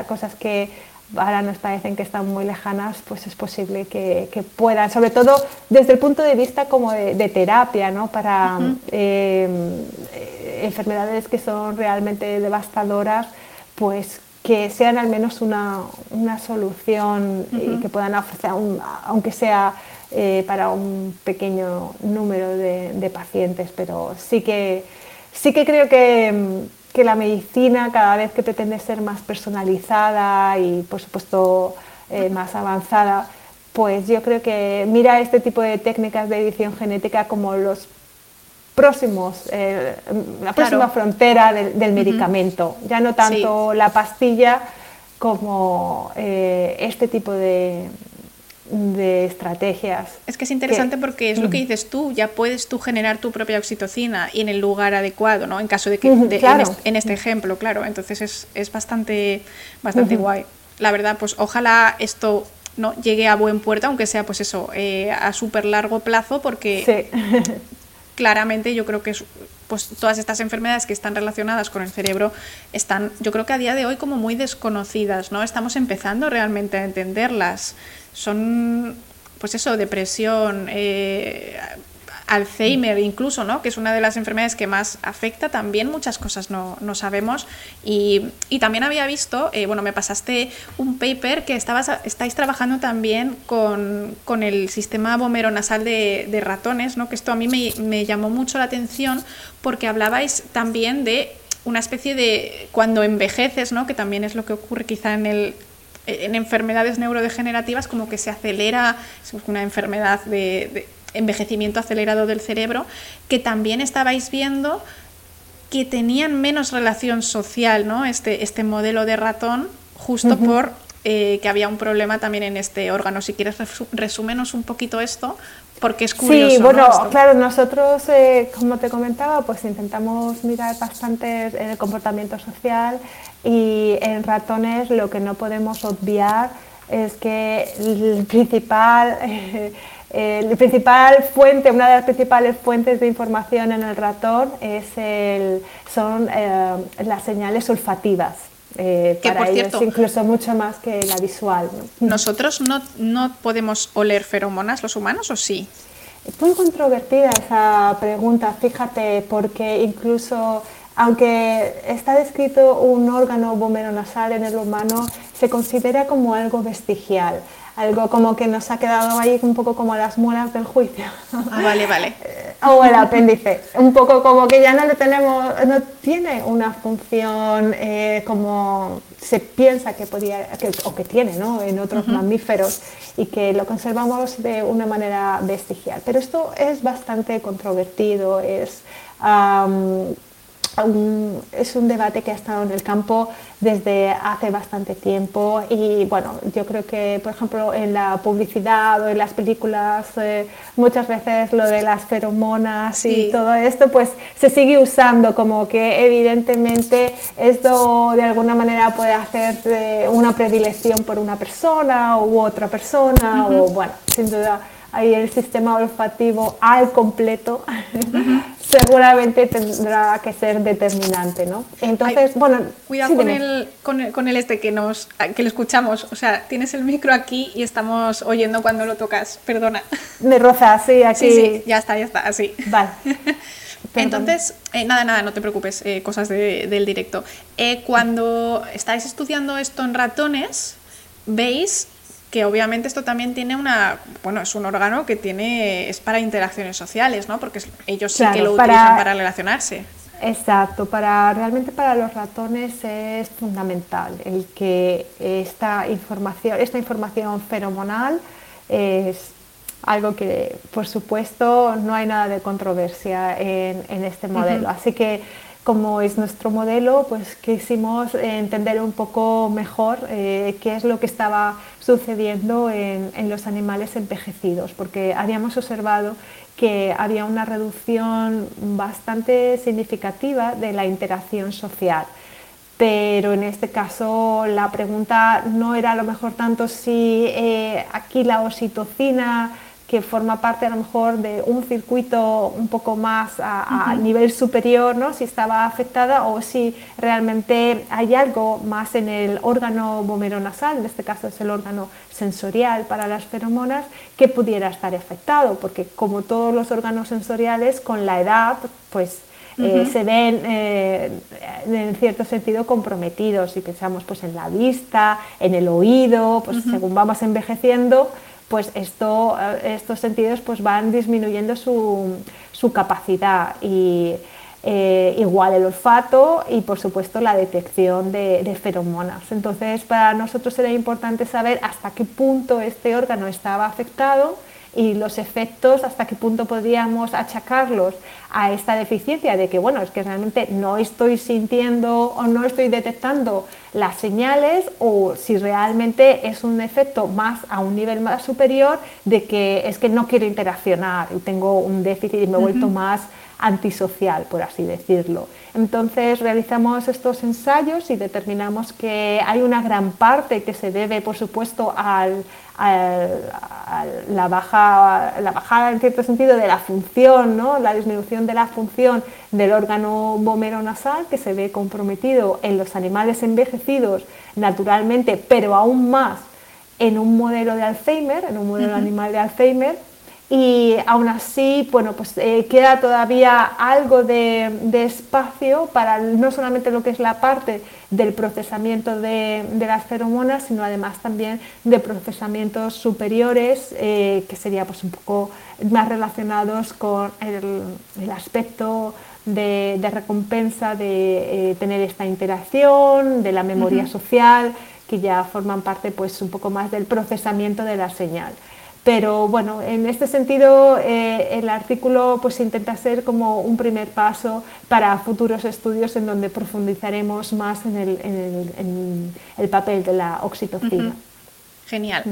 Speaker 2: cosas que ahora nos parecen que están muy lejanas, pues es posible que, puedan, sobre todo desde el punto de vista como de, terapia, ¿no? Para eh, enfermedades que son realmente devastadoras, pues que sean al menos una, solución y que puedan ofrecer, aunque sea eh, para un pequeño número de, pacientes, pero sí que, sí que creo que, que, la medicina cada vez que pretende ser más personalizada y por supuesto eh, más avanzada, pues yo creo que mira este tipo de técnicas de edición genética como los próximos, eh, la próxima frontera del, medicamento, ya no tanto la pastilla como este tipo de, de estrategias.
Speaker 1: Es que es interesante porque es lo que mm. dices tú, ya puedes tú generar tu propia oxitocina y en el lugar adecuado, ¿no? En caso de que, en, este, ejemplo, claro, entonces es, es bastante, bastante guay. La verdad, pues ojalá esto no llegue a buen puerto, aunque sea pues eso, eh, a súper largo plazo, porque claramente yo creo que pues todas estas enfermedades que están relacionadas con el cerebro están, yo creo que a día de hoy como muy desconocidas, ¿no? Estamos empezando realmente a entenderlas son, pues eso, depresión, eh, Alzheimer incluso, ¿no? que es una de las enfermedades que más afecta, también muchas cosas no, sabemos. Y, también había visto, eh, bueno, me pasaste un paper que estabas, estáis trabajando también con, el sistema nasal de, de ratones, ¿no? que esto a mí me, me llamó mucho la atención porque hablabais también de una especie de cuando envejeces, ¿no? que también es lo que ocurre quizá en el en enfermedades neurodegenerativas como que se acelera, es una enfermedad de, envejecimiento acelerado del cerebro, que también estabais viendo que tenían menos relación social, ¿no? Este, este modelo de ratón, justo por eh, que había un problema también en este órgano. Si quieres, resúmenos un poquito esto, porque es curioso.
Speaker 2: Sí, bueno, claro, nosotros, eh, como te comentaba, pues intentamos mirar bastante el comportamiento social y en ratones lo que no podemos obviar es que el principal, el principal fuente, una de las principales fuentes de información en el ratón es el, son eh, las señales olfativas. Eh, que por cierto, incluso mucho más que la visual.
Speaker 1: ¿Nosotros no, no podemos oler feromonas los humanos o sí?
Speaker 2: Es muy controvertida esa pregunta, fíjate, porque incluso aunque está descrito un órgano nasal en el humano, se considera como algo vestigial algo como que nos ha quedado ahí un poco como las muelas del juicio.
Speaker 1: Ah, vale, vale.
Speaker 2: o el apéndice, un poco como que ya no le tenemos, no tiene una función eh, como se piensa que podía, o que tiene ¿no? en otros mamíferos y que lo conservamos de una manera vestigial. Pero esto es bastante controvertido, es es un debate que ha estado en el campo desde hace bastante tiempo y bueno, yo creo que por ejemplo en la publicidad o en las películas eh, muchas veces lo de las feromonas y todo esto pues se sigue usando como que evidentemente esto de alguna manera puede hacer eh, una predilección por una persona u otra persona o bueno, sin duda ahí el sistema olfativo al completo seguramente tendrá que ser determinante, ¿no?
Speaker 1: Entonces, bueno... Cuidado con, el, con, el, este que, nos, que lo escuchamos, o sea, tienes el micro aquí y estamos oyendo cuando lo tocas, perdona.
Speaker 2: Me roza, sí, aquí.
Speaker 1: Sí, sí, ya está, ya está, así. Vale. Entonces, eh, nada, nada, no te preocupes, eh, cosas del directo. Eh, cuando estáis estudiando esto en ratones, veis que obviamente esto también tiene una, bueno, es un órgano que tiene, es para interacciones sociales, ¿no? Porque ellos sí que lo utilizan para relacionarse.
Speaker 2: Exacto, para realmente para los ratones es fundamental el que esta información, esta información feromonal es algo que, por supuesto, no hay nada de controversia en, este modelo. Así que como es nuestro modelo, pues quisimos entender un poco mejor eh, qué es lo que estaba sucediendo en, los animales envejecidos, porque habíamos observado que había una reducción bastante significativa de la interacción social. Pero en este caso la pregunta no era a lo mejor tanto si eh, aquí la oxitocina que forma parte a lo mejor de un circuito un poco más a, nivel superior, ¿no? si estaba afectada o si realmente hay algo más en el órgano nasal, en este caso es el órgano sensorial para las feromonas, que pudiera estar afectado, porque como todos los órganos sensoriales, con la edad, pues eh, se ven eh, en cierto sentido comprometidos. Y pensamos pues en la vista, en el oído, pues según vamos envejeciendo, pues eh, estos sentidos pues van disminuyendo su, capacidad y eh, igual el olfato y por supuesto la detección de, de, feromonas. Entonces para nosotros era importante saber hasta qué punto este órgano estaba afectado y los efectos, hasta qué punto podríamos achacarlos a esta deficiencia de que, bueno, es que realmente no estoy sintiendo o no estoy detectando las señales o si realmente es un efecto más a un nivel más superior de que es que no quiero interaccionar y tengo un déficit y me he vuelto más antisocial, por así decirlo. Entonces realizamos estos ensayos y determinamos que hay una gran parte que se debe, por supuesto, al, a la, baja, la bajada en cierto sentido de la función, ¿no? la disminución de la función del órgano nasal que se ve comprometido en los animales envejecidos naturalmente, pero aún más en un modelo de Alzheimer, en un modelo animal de Alzheimer, y aún así, bueno, pues eh, queda todavía algo de, espacio para no solamente lo que es la parte del procesamiento de, las feromonas, sino además también de procesamientos superiores, eh, que sería pues un poco más relacionados con el, aspecto de, recompensa de eh, tener esta interacción, de la memoria social, que ya forman parte pues un poco más del procesamiento de la señal. Pero bueno, en este sentido eh, el artículo pues intenta ser como un primer paso para futuros estudios en donde profundizaremos más en el, papel de la oxitocina.
Speaker 1: Genial.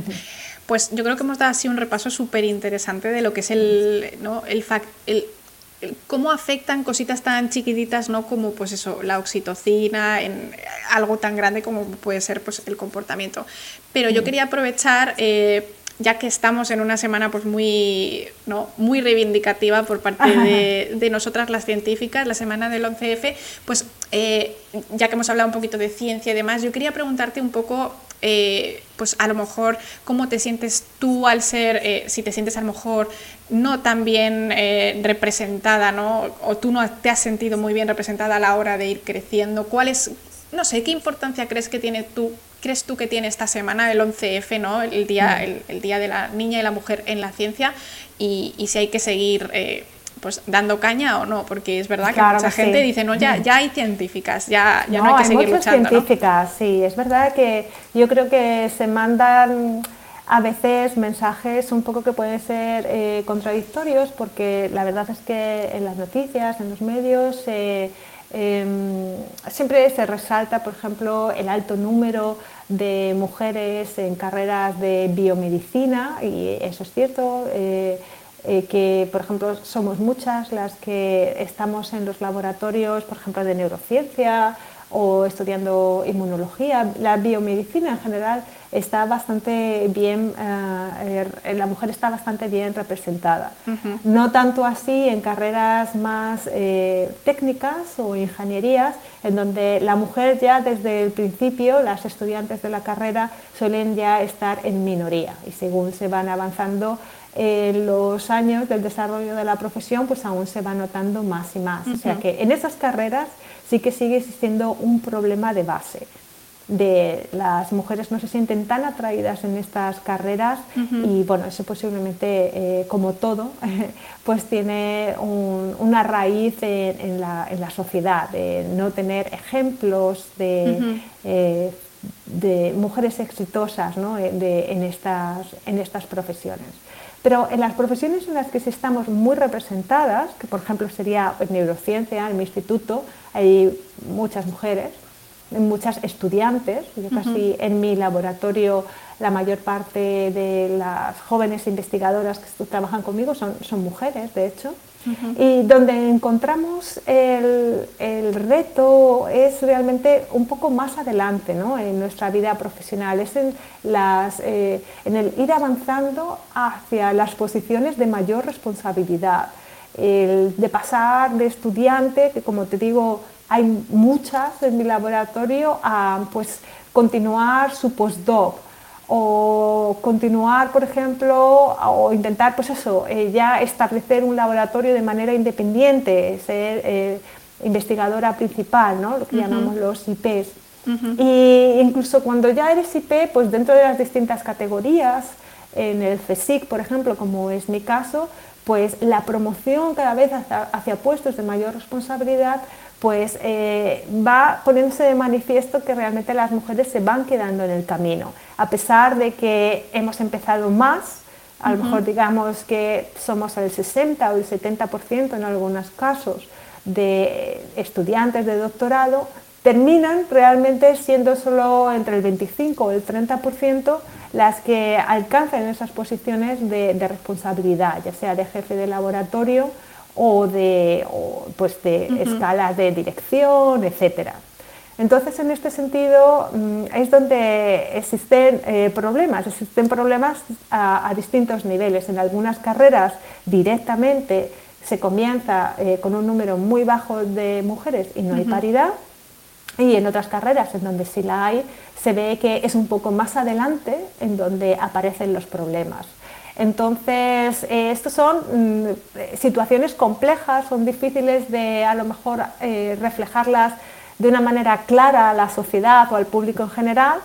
Speaker 1: Pues yo creo que hemos dado así un repaso súper interesante de lo que es el, ¿no? el, el, cómo afectan cositas tan chiquititas, ¿no? Como pues eso, la oxitocina, en algo tan grande como puede ser pues, el comportamiento. Pero yo quería aprovechar eh, ya que estamos en una semana pues muy, ¿no? muy reivindicativa por parte de, nosotras las científicas, la semana del 11F, pues eh, ya que hemos hablado un poquito de ciencia y demás, yo quería preguntarte un poco, eh, pues a lo mejor, cómo te sientes tú al ser, eh, si te sientes a lo mejor no tan bien representada, ¿no? o tú no te has sentido muy bien representada a la hora de ir creciendo, ¿cuál es, no sé, qué importancia crees que tiene tú crees tú que tiene esta semana el 11F, ¿no? el, día, mm. el, día de la Niña y la Mujer en la Ciencia, y, si hay que seguir eh, pues dando caña o no, porque es verdad que mucha gente dice, no, ya, ya hay científicas, ya, ya no, hay que seguir luchando.
Speaker 2: científicas, sí, es verdad que yo creo que se mandan a veces mensajes un poco que pueden ser eh, contradictorios, porque la verdad es que en las noticias, en los medios, eh, em, siempre se resalta, por ejemplo, el alto número de mujeres en carreras de biomedicina y eso es cierto. Eh, eh, que, por ejemplo, somos muchas las que estamos en los laboratorios, por ejemplo, de neurociencia o estudiando inmunología. La biomedicina en general está bastante bien, eh, er, la mujer está bastante bien representada. No tanto así en carreras más eh, técnicas o ingenierías, en donde la mujer ya desde el principio, las estudiantes de la carrera suelen ya estar en minoría y según se van avanzando en los años del desarrollo de la profesión, pues aún se va notando más y más. O sea que en esas carreras sí que sigue existiendo un problema de base de las mujeres no se sienten tan atraídas en estas carreras y bueno, eso posiblemente, eh, como todo, pues tiene una raíz en, la, sociedad, de no tener ejemplos de, eh, de mujeres exitosas eh, en, estas, en estas profesiones. Pero en las profesiones en las que estamos muy representadas, que por ejemplo sería en neurociencia, en mi instituto, hay muchas mujeres, muchas estudiantes, yo casi en mi laboratorio la mayor parte de las jóvenes investigadoras que trabajan conmigo son, son mujeres, de hecho, y donde encontramos el, el, reto es realmente un poco más adelante ¿no? en nuestra vida profesional, es en, las, eh, en el ir avanzando hacia las posiciones de mayor responsabilidad, el de pasar de estudiante, que como te digo, hay muchas en mi laboratorio a pues, continuar su postdoc o continuar, por ejemplo, o intentar, pues eso, eh, ya establecer un laboratorio de manera independiente, ser eh, investigadora principal, ¿no? lo que llamamos los IPs. Y incluso cuando ya eres IP, pues dentro de las distintas categorías, en el CSIC, por ejemplo, como es mi caso, pues la promoción cada vez hacia puestos de mayor responsabilidad pues eh, va poniéndose de manifiesto que realmente las mujeres se van quedando en el camino, a pesar de que hemos empezado más, a lo mejor digamos que somos el 60 o el 70% en algunos casos de estudiantes de doctorado, terminan realmente siendo solo entre el 25 o el 30% las que alcanzan esas posiciones de, de responsabilidad, ya sea de jefe de laboratorio, o de, pues de escalas de dirección, etc. Entonces, en este sentido, mm, es donde existen eh, problemas, existen problemas a, distintos niveles. En algunas carreras directamente se comienza eh, con un número muy bajo de mujeres y no hay paridad, y en otras carreras en donde sí la hay, se ve que es un poco más adelante en donde aparecen los problemas. Entonces, eh, estas son mm, situaciones complejas, son difíciles de a lo mejor eh, reflejarlas de una manera clara a la sociedad o al público en general.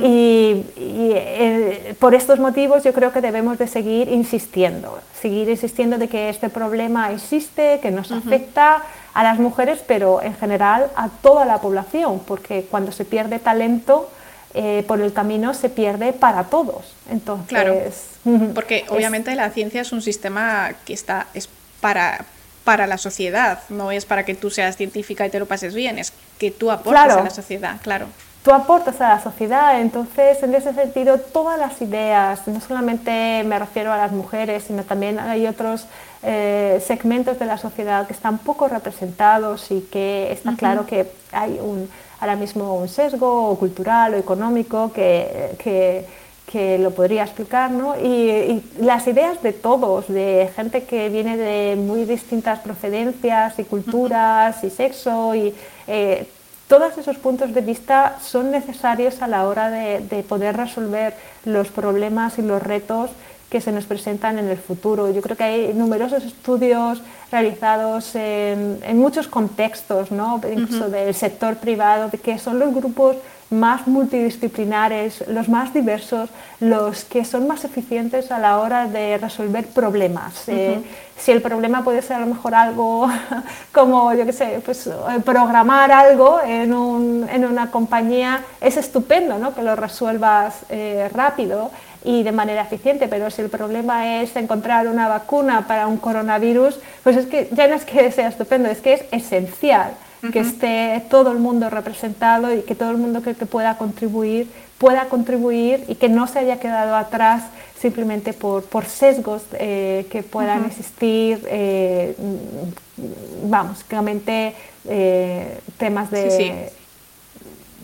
Speaker 2: Y, eh, por estos motivos yo creo que debemos de seguir insistiendo, seguir insistiendo de que este problema existe, que nos afecta a las mujeres, pero en general a toda la población, porque cuando se pierde talento eh, por el camino se pierde para todos. Entonces,
Speaker 1: claro, porque obviamente la ciencia es un sistema que está es para para la sociedad, no es para que tú seas científica y te lo pases bien, es que tú aportas a la sociedad, claro
Speaker 2: tú aportas a la sociedad. Entonces, en ese sentido, todas las ideas, no solamente me refiero a las mujeres, sino también hay otros eh, segmentos de la sociedad que están poco representados y que está claro que hay un, ahora mismo un sesgo cultural o económico que, que, lo podría explicar, ¿no? Y, las ideas de todos, de gente que viene de muy distintas procedencias y culturas y sexo y eh, todos esos puntos de vista son necesarios a la hora de, poder resolver los problemas y los retos que se nos presentan en el futuro. Yo creo que hay numerosos estudios realizados en, muchos contextos, ¿no? incluso del sector privado, que son los grupos más multidisciplinares, los más diversos, los que son más eficientes a la hora de resolver problemas. Eh, si el problema puede ser a lo mejor algo como, yo qué sé, pues, eh, programar algo en, un, en, una compañía, es estupendo ¿no? que lo resuelvas eh, rápido y de manera eficiente, pero si el problema es encontrar una vacuna para un coronavirus, pues es que ya no es que sea estupendo, es que es esencial que esté todo el mundo representado y que todo el mundo que, pueda contribuir pueda contribuir y que no se haya quedado atrás simplemente por, por sesgos eh, que puedan existir, eh, vamos, claramente eh, temas de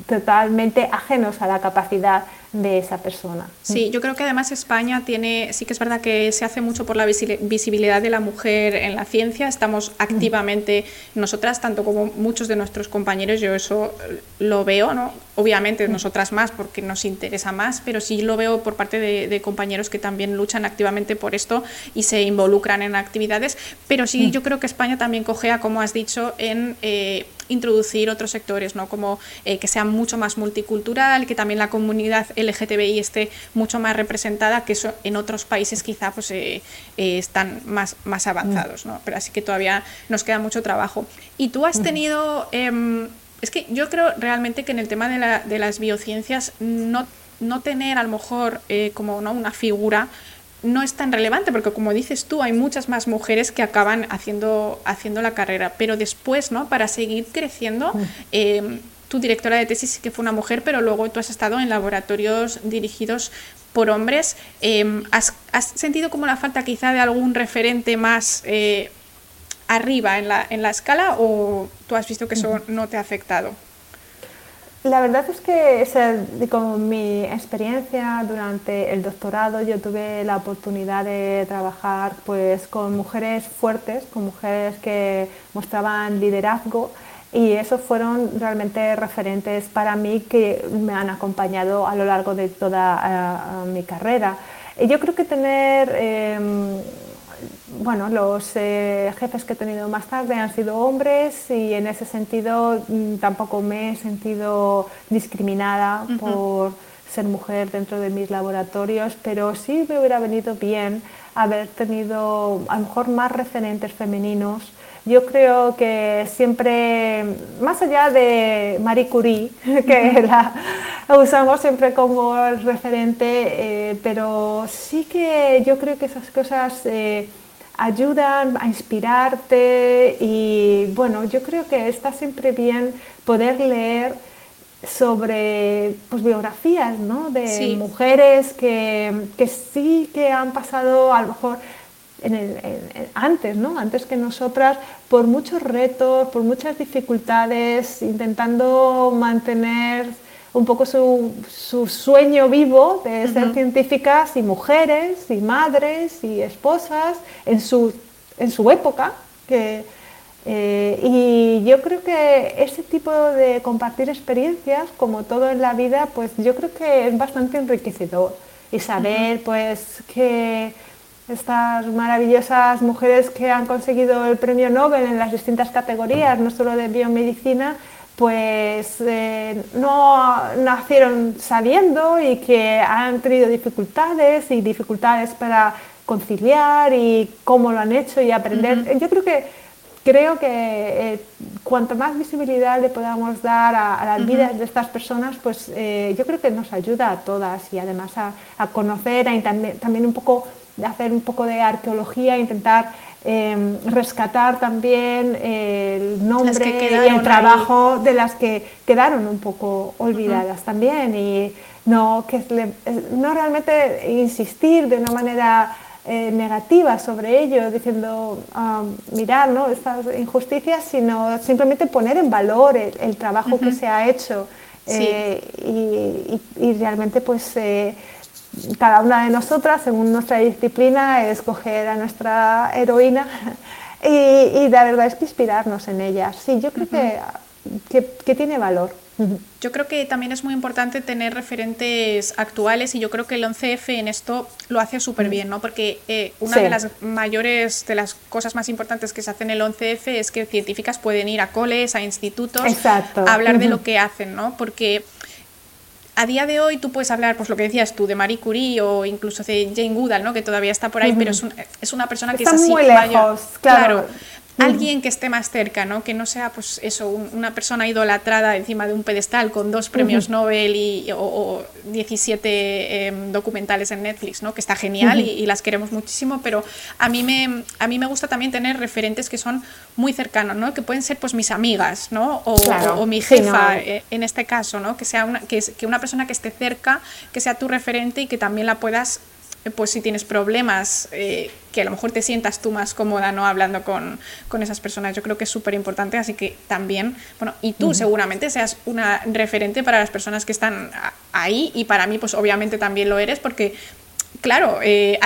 Speaker 2: totalmente ajenos a la capacidad de esa persona.
Speaker 1: Sí, yo creo que además España tiene, sí que es verdad que se hace mucho por la visibilidad de la mujer en la ciencia, estamos activamente nosotras, tanto como muchos de nuestros compañeros, yo eso lo veo, ¿no? obviamente nosotras más porque nos interesa más, pero sí lo veo por parte de, compañeros que también luchan activamente por esto y se involucran en actividades, pero sí yo creo que España también cogea, como has dicho, en... Eh, introducir otros sectores, ¿no? como eh, que sea mucho más multicultural, que también la comunidad LGTBI esté mucho más representada, que eso en otros países quizá pues, eh, eh, están más, más avanzados, ¿no? pero así que todavía nos queda mucho trabajo. Y tú has tenido, em, es que yo creo realmente que en el tema de, la, de las biociencias no, no tener a lo mejor como ¿no? una figura no es tan relevante porque como dices tú hay muchas más mujeres que acaban haciendo, haciendo la carrera pero después no para seguir creciendo eh, tu directora de tesis sí que fue una mujer pero luego tú has estado en laboratorios dirigidos por hombres em, ¿has, sentido como la falta quizá de algún referente más eh, arriba en la, en la escala o tú has visto que eso no te ha afectado?
Speaker 2: La verdad es que con mi experiencia durante el doctorado yo tuve la oportunidad de trabajar pues, con mujeres fuertes, con mujeres que mostraban liderazgo y esos fueron realmente referentes para mí que me han acompañado a lo largo de toda mi carrera. Y yo creo que tener em, bueno, los eh, jefes que he tenido más tarde han sido hombres y en ese sentido mm, tampoco me he sentido discriminada por ser mujer dentro de mis laboratorios, pero sí me hubiera venido bien haber tenido a lo mejor más referentes femeninos. Yo creo que siempre, más allá de Marie Curie, que la usamos siempre como referente, eh, pero sí que yo creo que esas cosas... Eh, ayudan a inspirarte y bueno, yo creo que está siempre bien poder leer sobre pues, biografías ¿no? de mujeres que, que, sí que han pasado a lo mejor antes, ¿no? antes que nosotras, por muchos retos, por muchas dificultades, intentando mantener un poco su, su sueño vivo de ser científicas y mujeres y madres y esposas en su, en su época. Que, eh, y yo creo que ese tipo de compartir experiencias, como todo en la vida, pues yo creo que es bastante enriquecedor. y saber pues que estas maravillosas mujeres que han conseguido el premio Nobel en las distintas categorías, no solo de biomedicina, pues eh, no nacieron sabiendo y que han tenido dificultades y dificultades para conciliar y cómo lo han hecho y aprender. Yo creo que creo que eh, cuanto más visibilidad le podamos dar a, las vidas de estas personas, pues eh, yo creo que nos ayuda a todas y además a, conocer, a también un poco hacer un poco de arqueología, intentar Em, rescatar también el nombre y el trabajo de las que quedaron un poco olvidadas también. Y no, que no realmente insistir de una manera eh, negativa sobre ello, diciendo, um, mirar ¿no? estas injusticias, sino simplemente poner en valor el, trabajo que se ha hecho eh, y, y, realmente pues eh, cada una de nosotras, según nuestra disciplina, escoger a nuestra heroína y, la verdad es que inspirarnos en ella. Sí, yo creo que, que, tiene valor.
Speaker 1: Yo creo que también es muy importante tener referentes actuales y yo creo que el 11F en esto lo hace súper bien, ¿no? Porque eh, una de las mayores, de las cosas más importantes que se hacen en el 11F es que científicas pueden ir a coles, a institutos, a hablar de lo que hacen, ¿no? Porque a día de hoy tú puedes hablar, pues lo que decías tú, de Marie Curie o incluso de Jane Goodall, ¿no? que todavía está por ahí, pero es, es, una persona que
Speaker 2: es
Speaker 1: así.
Speaker 2: muy lejos, claro
Speaker 1: alguien que esté más cerca, ¿no? Que no sea, pues eso, una persona idolatrada encima de un pedestal con dos premios Nobel y, o, 17 em, documentales en Netflix, ¿no? Que está genial y, las queremos muchísimo, pero a mí, me, a mí me gusta también tener referentes que son muy cercanos, ¿no? Que pueden ser, pues, mis amigas, ¿no? O, mi jefa, eh, en este caso, ¿no? Que sea una, que, que una persona que esté cerca, que sea tu referente y que también la puedas pues si tienes problemas, eh, que a lo mejor te sientas tú más cómoda no hablando con, con esas personas. Yo creo que es súper importante, así que también, bueno, y tú seguramente seas una referente para las personas que están ahí y para mí pues obviamente también lo eres porque claro, eh,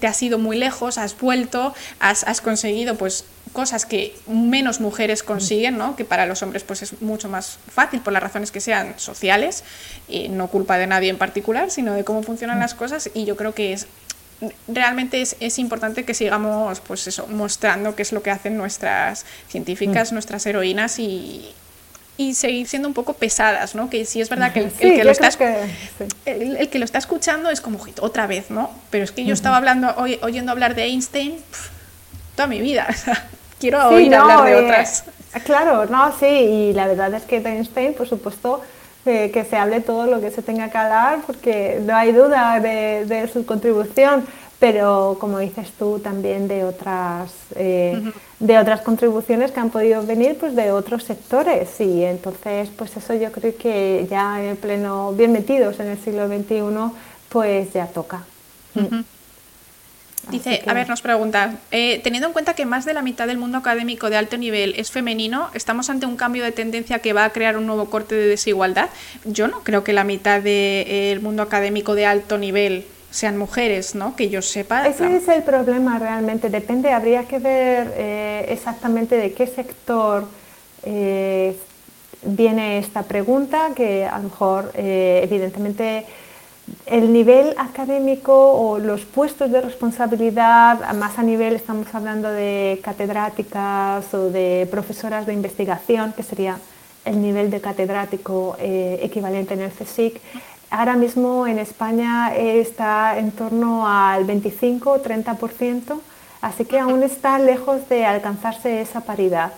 Speaker 1: te has ido muy lejos, has vuelto, has, has conseguido pues cosas que menos mujeres consiguen, ¿no? que para los hombres pues es mucho más fácil por las razones que sean sociales, y no culpa de nadie en particular, sino de cómo funcionan las cosas y yo creo que es realmente es, es, importante que sigamos pues eso, mostrando qué es lo que hacen nuestras científicas, mm. nuestras heroínas y, y seguir siendo un poco pesadas, ¿no? Que sí es verdad que el, que, lo está, el, que lo está escuchando es como, otra vez, ¿no? Pero es que yo estaba hablando, oyendo hablar de Einstein toda mi vida. quiero oír hablar de eh, otras.
Speaker 2: Claro, no, sí, y la verdad es que Einstein, por supuesto, eh, que se hable todo lo que se tenga que hablar, porque no hay duda de, su contribución, pero como dices tú, también de otras, eh, de otras contribuciones que han podido venir pues, de otros sectores, y entonces, pues eso yo creo que ya en pleno, bien metidos en el siglo XXI, pues ya toca.
Speaker 1: Dice, a ver, nos pregunta, eh, teniendo en cuenta que más de la mitad del mundo académico de alto nivel es femenino, ¿estamos ante un cambio de tendencia que va a crear un nuevo corte de desigualdad? Yo no creo que la mitad del mundo académico de alto nivel sean mujeres, ¿no? Que yo sepa.
Speaker 2: Ese es el problema realmente. Depende, habría que ver eh, exactamente de qué sector eh, viene esta pregunta, que a lo mejor, evidentemente, el nivel académico o los puestos de responsabilidad, más a nivel, estamos hablando de catedráticas o de profesoras de investigación, que sería el nivel de catedrático eh, equivalente en el CSIC, ahora mismo en España está en torno al 25-30%, así que aún está lejos de alcanzarse esa paridad.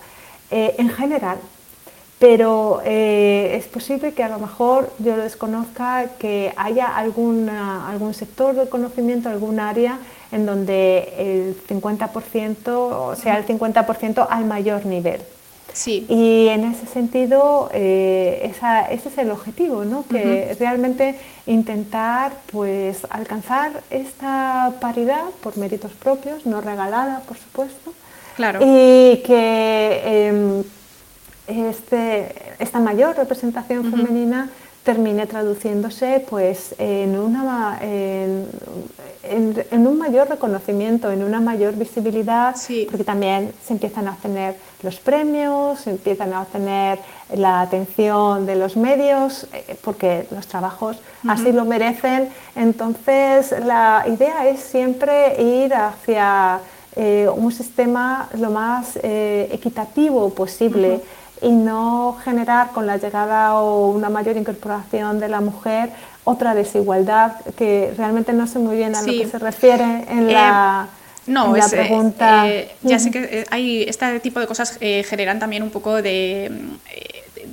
Speaker 2: Eh, en general, pero eh, es posible que a lo mejor yo desconozca que haya algún sector del conocimiento, algún área en donde el 50% sea el 50% al mayor nivel.
Speaker 1: Sí.
Speaker 2: Y en ese sentido, eh, ese es el objetivo, ¿no? que realmente intentar pues, alcanzar esta paridad por méritos propios, no regalada, por supuesto,
Speaker 1: claro.
Speaker 2: y que em, este, esta mayor representación femenina termine traduciéndose pues en, una, en, un mayor reconocimiento, en una mayor visibilidad, porque también se empiezan a obtener los premios, se empiezan a obtener la atención de los medios, eh, porque los trabajos así lo merecen. Entonces la idea es siempre ir hacia eh, un sistema lo más eh, equitativo posible y no generar con la llegada o una mayor incorporación de la mujer otra desigualdad que realmente no sé muy bien a lo que se refiere en la...
Speaker 1: No, la pregunta. ya sé que hay este tipo de cosas generan también un poco de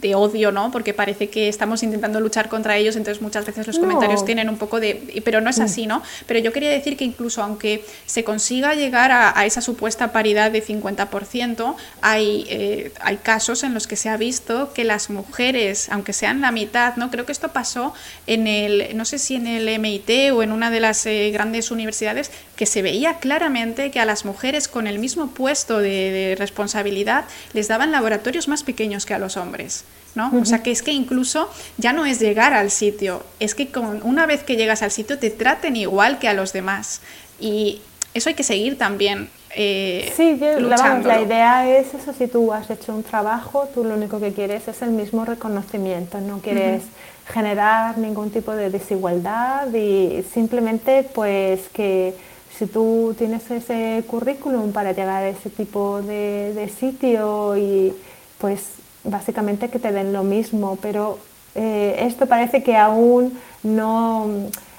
Speaker 1: de odio, ¿no? Porque parece que estamos intentando luchar contra ellos, entonces muchas veces los comentarios tienen un poco de... Pero no es así, ¿no? Pero yo quería decir que incluso aunque se consiga llegar a, esa supuesta paridad de 50%, hay, eh, hay casos en los que se ha visto que las mujeres, aunque sean la mitad, ¿no? Creo que esto pasó en el, no sé si en el MIT o en una de las eh, grandes universidades, que se veía claramente que a las mujeres con el mismo puesto de responsabilidad les daban laboratorios más pequeños que a los hombres. ¿no? O sea, que es que incluso ya no es llegar al sitio, es que con, una vez que llegas al sitio te traten igual que a los demás. Y eso hay que seguir también. Eh,
Speaker 2: sí, la, la, idea es eso, si tú has hecho un trabajo, tú lo único que quieres es el mismo reconocimiento, no quieres generar ningún tipo de desigualdad y simplemente pues que si tú tienes ese currículum para llegar a ese tipo de, de sitio y pues básicamente que te den lo mismo, pero eh, esto parece que aún no,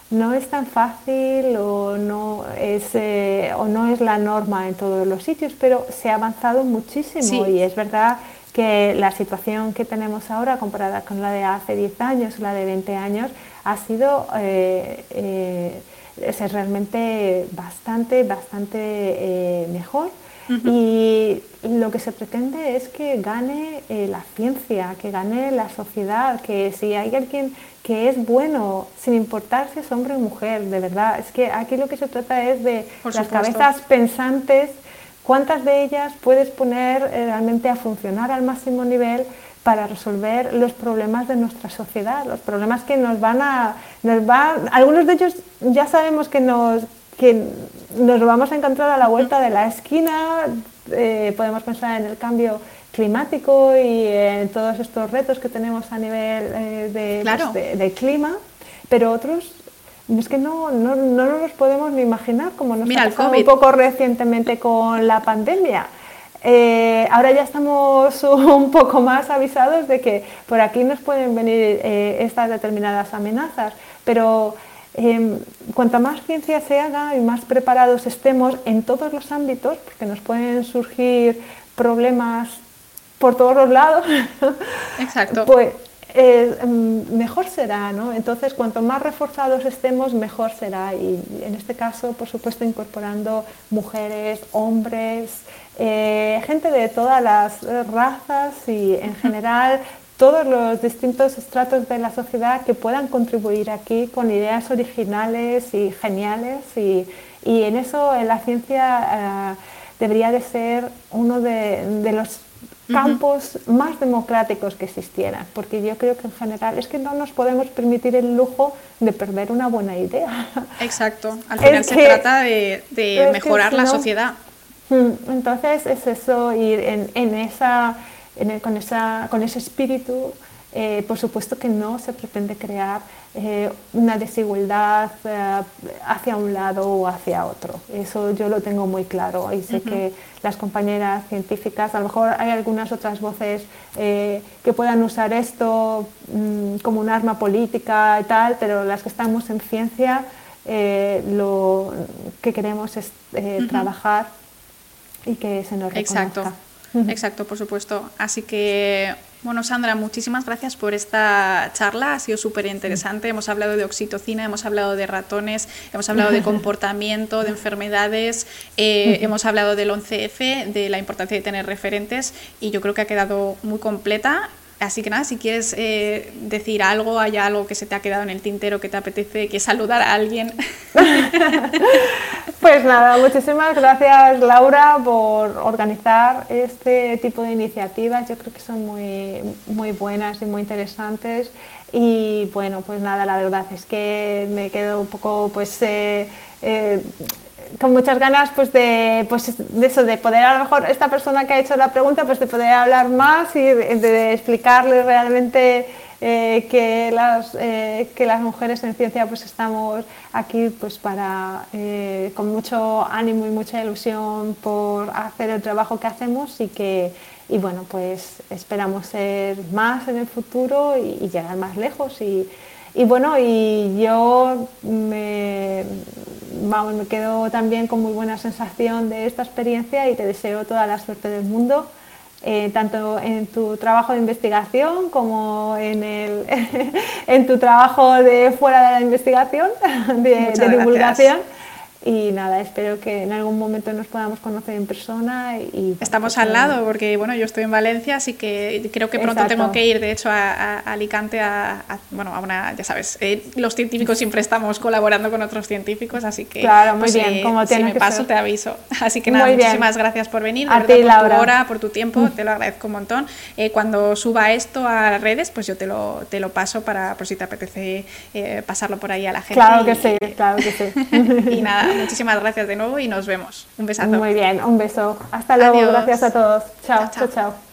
Speaker 2: no es tan fácil o no, es, eh, o no es la norma en todos los sitios, pero se ha avanzado muchísimo y es verdad que la situación que tenemos ahora comparada con la de hace 10 años, la de 20 años, ha sido eh, es realmente bastante, bastante mejor. Y lo que se pretende es que gane eh, la ciencia, que gane la sociedad, que si hay alguien que es bueno, sin importar si es hombre o mujer, de verdad, es que aquí lo que se trata es de las cabezas pensantes, cuántas de ellas puedes poner eh, realmente a funcionar al máximo nivel para resolver los problemas de nuestra sociedad, los problemas que nos van a... Nos van, algunos de ellos ya sabemos que nos, que nos vamos a encontrar a la vuelta de la esquina, eh, podemos pensar en el cambio climático y en todos estos retos que tenemos a nivel eh, pues, de, clima, pero otros es que no, no, no nos los podemos ni imaginar, como nos ha pasado un poco recientemente con la pandemia. Eh, ahora ya estamos un poco más avisados de que por aquí nos pueden venir estas determinadas amenazas, pero eh, cuanta más ciencia se haga y más preparados estemos en todos los ámbitos, porque nos pueden surgir problemas por todos los lados,
Speaker 1: Exacto.
Speaker 2: pues eh, mejor será, ¿no? Entonces, cuanto más reforzados estemos, mejor será. Y en este caso, por supuesto, incorporando mujeres, hombres, eh, gente de todas las razas y en general todos los distintos estratos de la sociedad que puedan contribuir aquí con ideas originales y geniales y, y en eso en la ciencia eh, debería de ser uno de, los campos más democráticos que existieran, porque yo creo que en general es que no nos podemos permitir el lujo de perder una buena idea.
Speaker 1: Exacto, al final se trata de, mejorar la sociedad.
Speaker 2: Mm, entonces es eso, ir en, en esa con, esa, con ese espíritu, eh, por supuesto que no se pretende crear eh, una desigualdad eh, hacia un lado o hacia otro. Eso yo lo tengo muy claro y sé que las compañeras científicas, a lo mejor hay algunas otras voces que puedan usar esto mm, como un arma política y tal, pero las que estamos en ciencia lo que queremos es trabajar y que se nos reconozca.
Speaker 1: Exacto. Exacto, por supuesto. Así que, bueno, Sandra, muchísimas gracias por esta charla. Ha sido súper interesante. Hemos hablado de oxitocina, hemos hablado de ratones, hemos hablado de comportamiento, de enfermedades, eh, hemos hablado del 11F, de la importancia de tener referentes y yo creo que ha quedado muy completa Así que nada, si quieres eh, decir algo, hay algo que se te ha quedado en el tintero que te apetece que saludar a alguien.
Speaker 2: pues nada, muchísimas gracias Laura por organizar este tipo de iniciativas. Yo creo que son muy, muy buenas y muy interesantes. Y bueno, pues nada, la verdad es que me quedo un poco pues eh, eh, con muchas ganas pues de, pues de eso, de poder a lo mejor esta persona que ha hecho la pregunta, pues de poder hablar más y de, explicarle realmente eh, que, las, que las mujeres en ciencia pues estamos aquí pues para, con mucho ánimo y mucha ilusión por hacer el trabajo que hacemos y que y bueno, pues esperamos ser más en el futuro y, llegar más lejos. Y, y, bueno, y yo me, vamos, me quedo también con muy buena sensación de esta experiencia y te deseo toda la suerte del mundo. Eh, tanto en tu trabajo de investigación como en, el, en tu trabajo de fuera de la investigación, de, de divulgación. Y nada, espero que en algún momento nos podamos conocer en persona. Y,
Speaker 1: Estamos pues, al lado, porque bueno, yo estoy en Valencia, así que creo que pronto tengo que ir, de hecho, a, Alicante, a, bueno, a una, ya sabes, eh, los científicos siempre estamos colaborando con otros científicos, así que
Speaker 2: claro, muy pues, bien, eh, como
Speaker 1: si me paso te aviso. Así que nada, muchísimas gracias por venir, a ti, por tu hora, por tu tiempo, mm. te lo agradezco un montón. Eh, cuando suba esto a redes, pues yo te lo, te lo paso para, por si te apetece pasarlo por ahí a la gente.
Speaker 2: Claro que sí, claro que sí.
Speaker 1: y nada, muchísimas gracias de nuevo y nos vemos. Un besazo.
Speaker 2: Muy bien, un beso. Hasta luego. Gracias a todos. chao, chao. chao.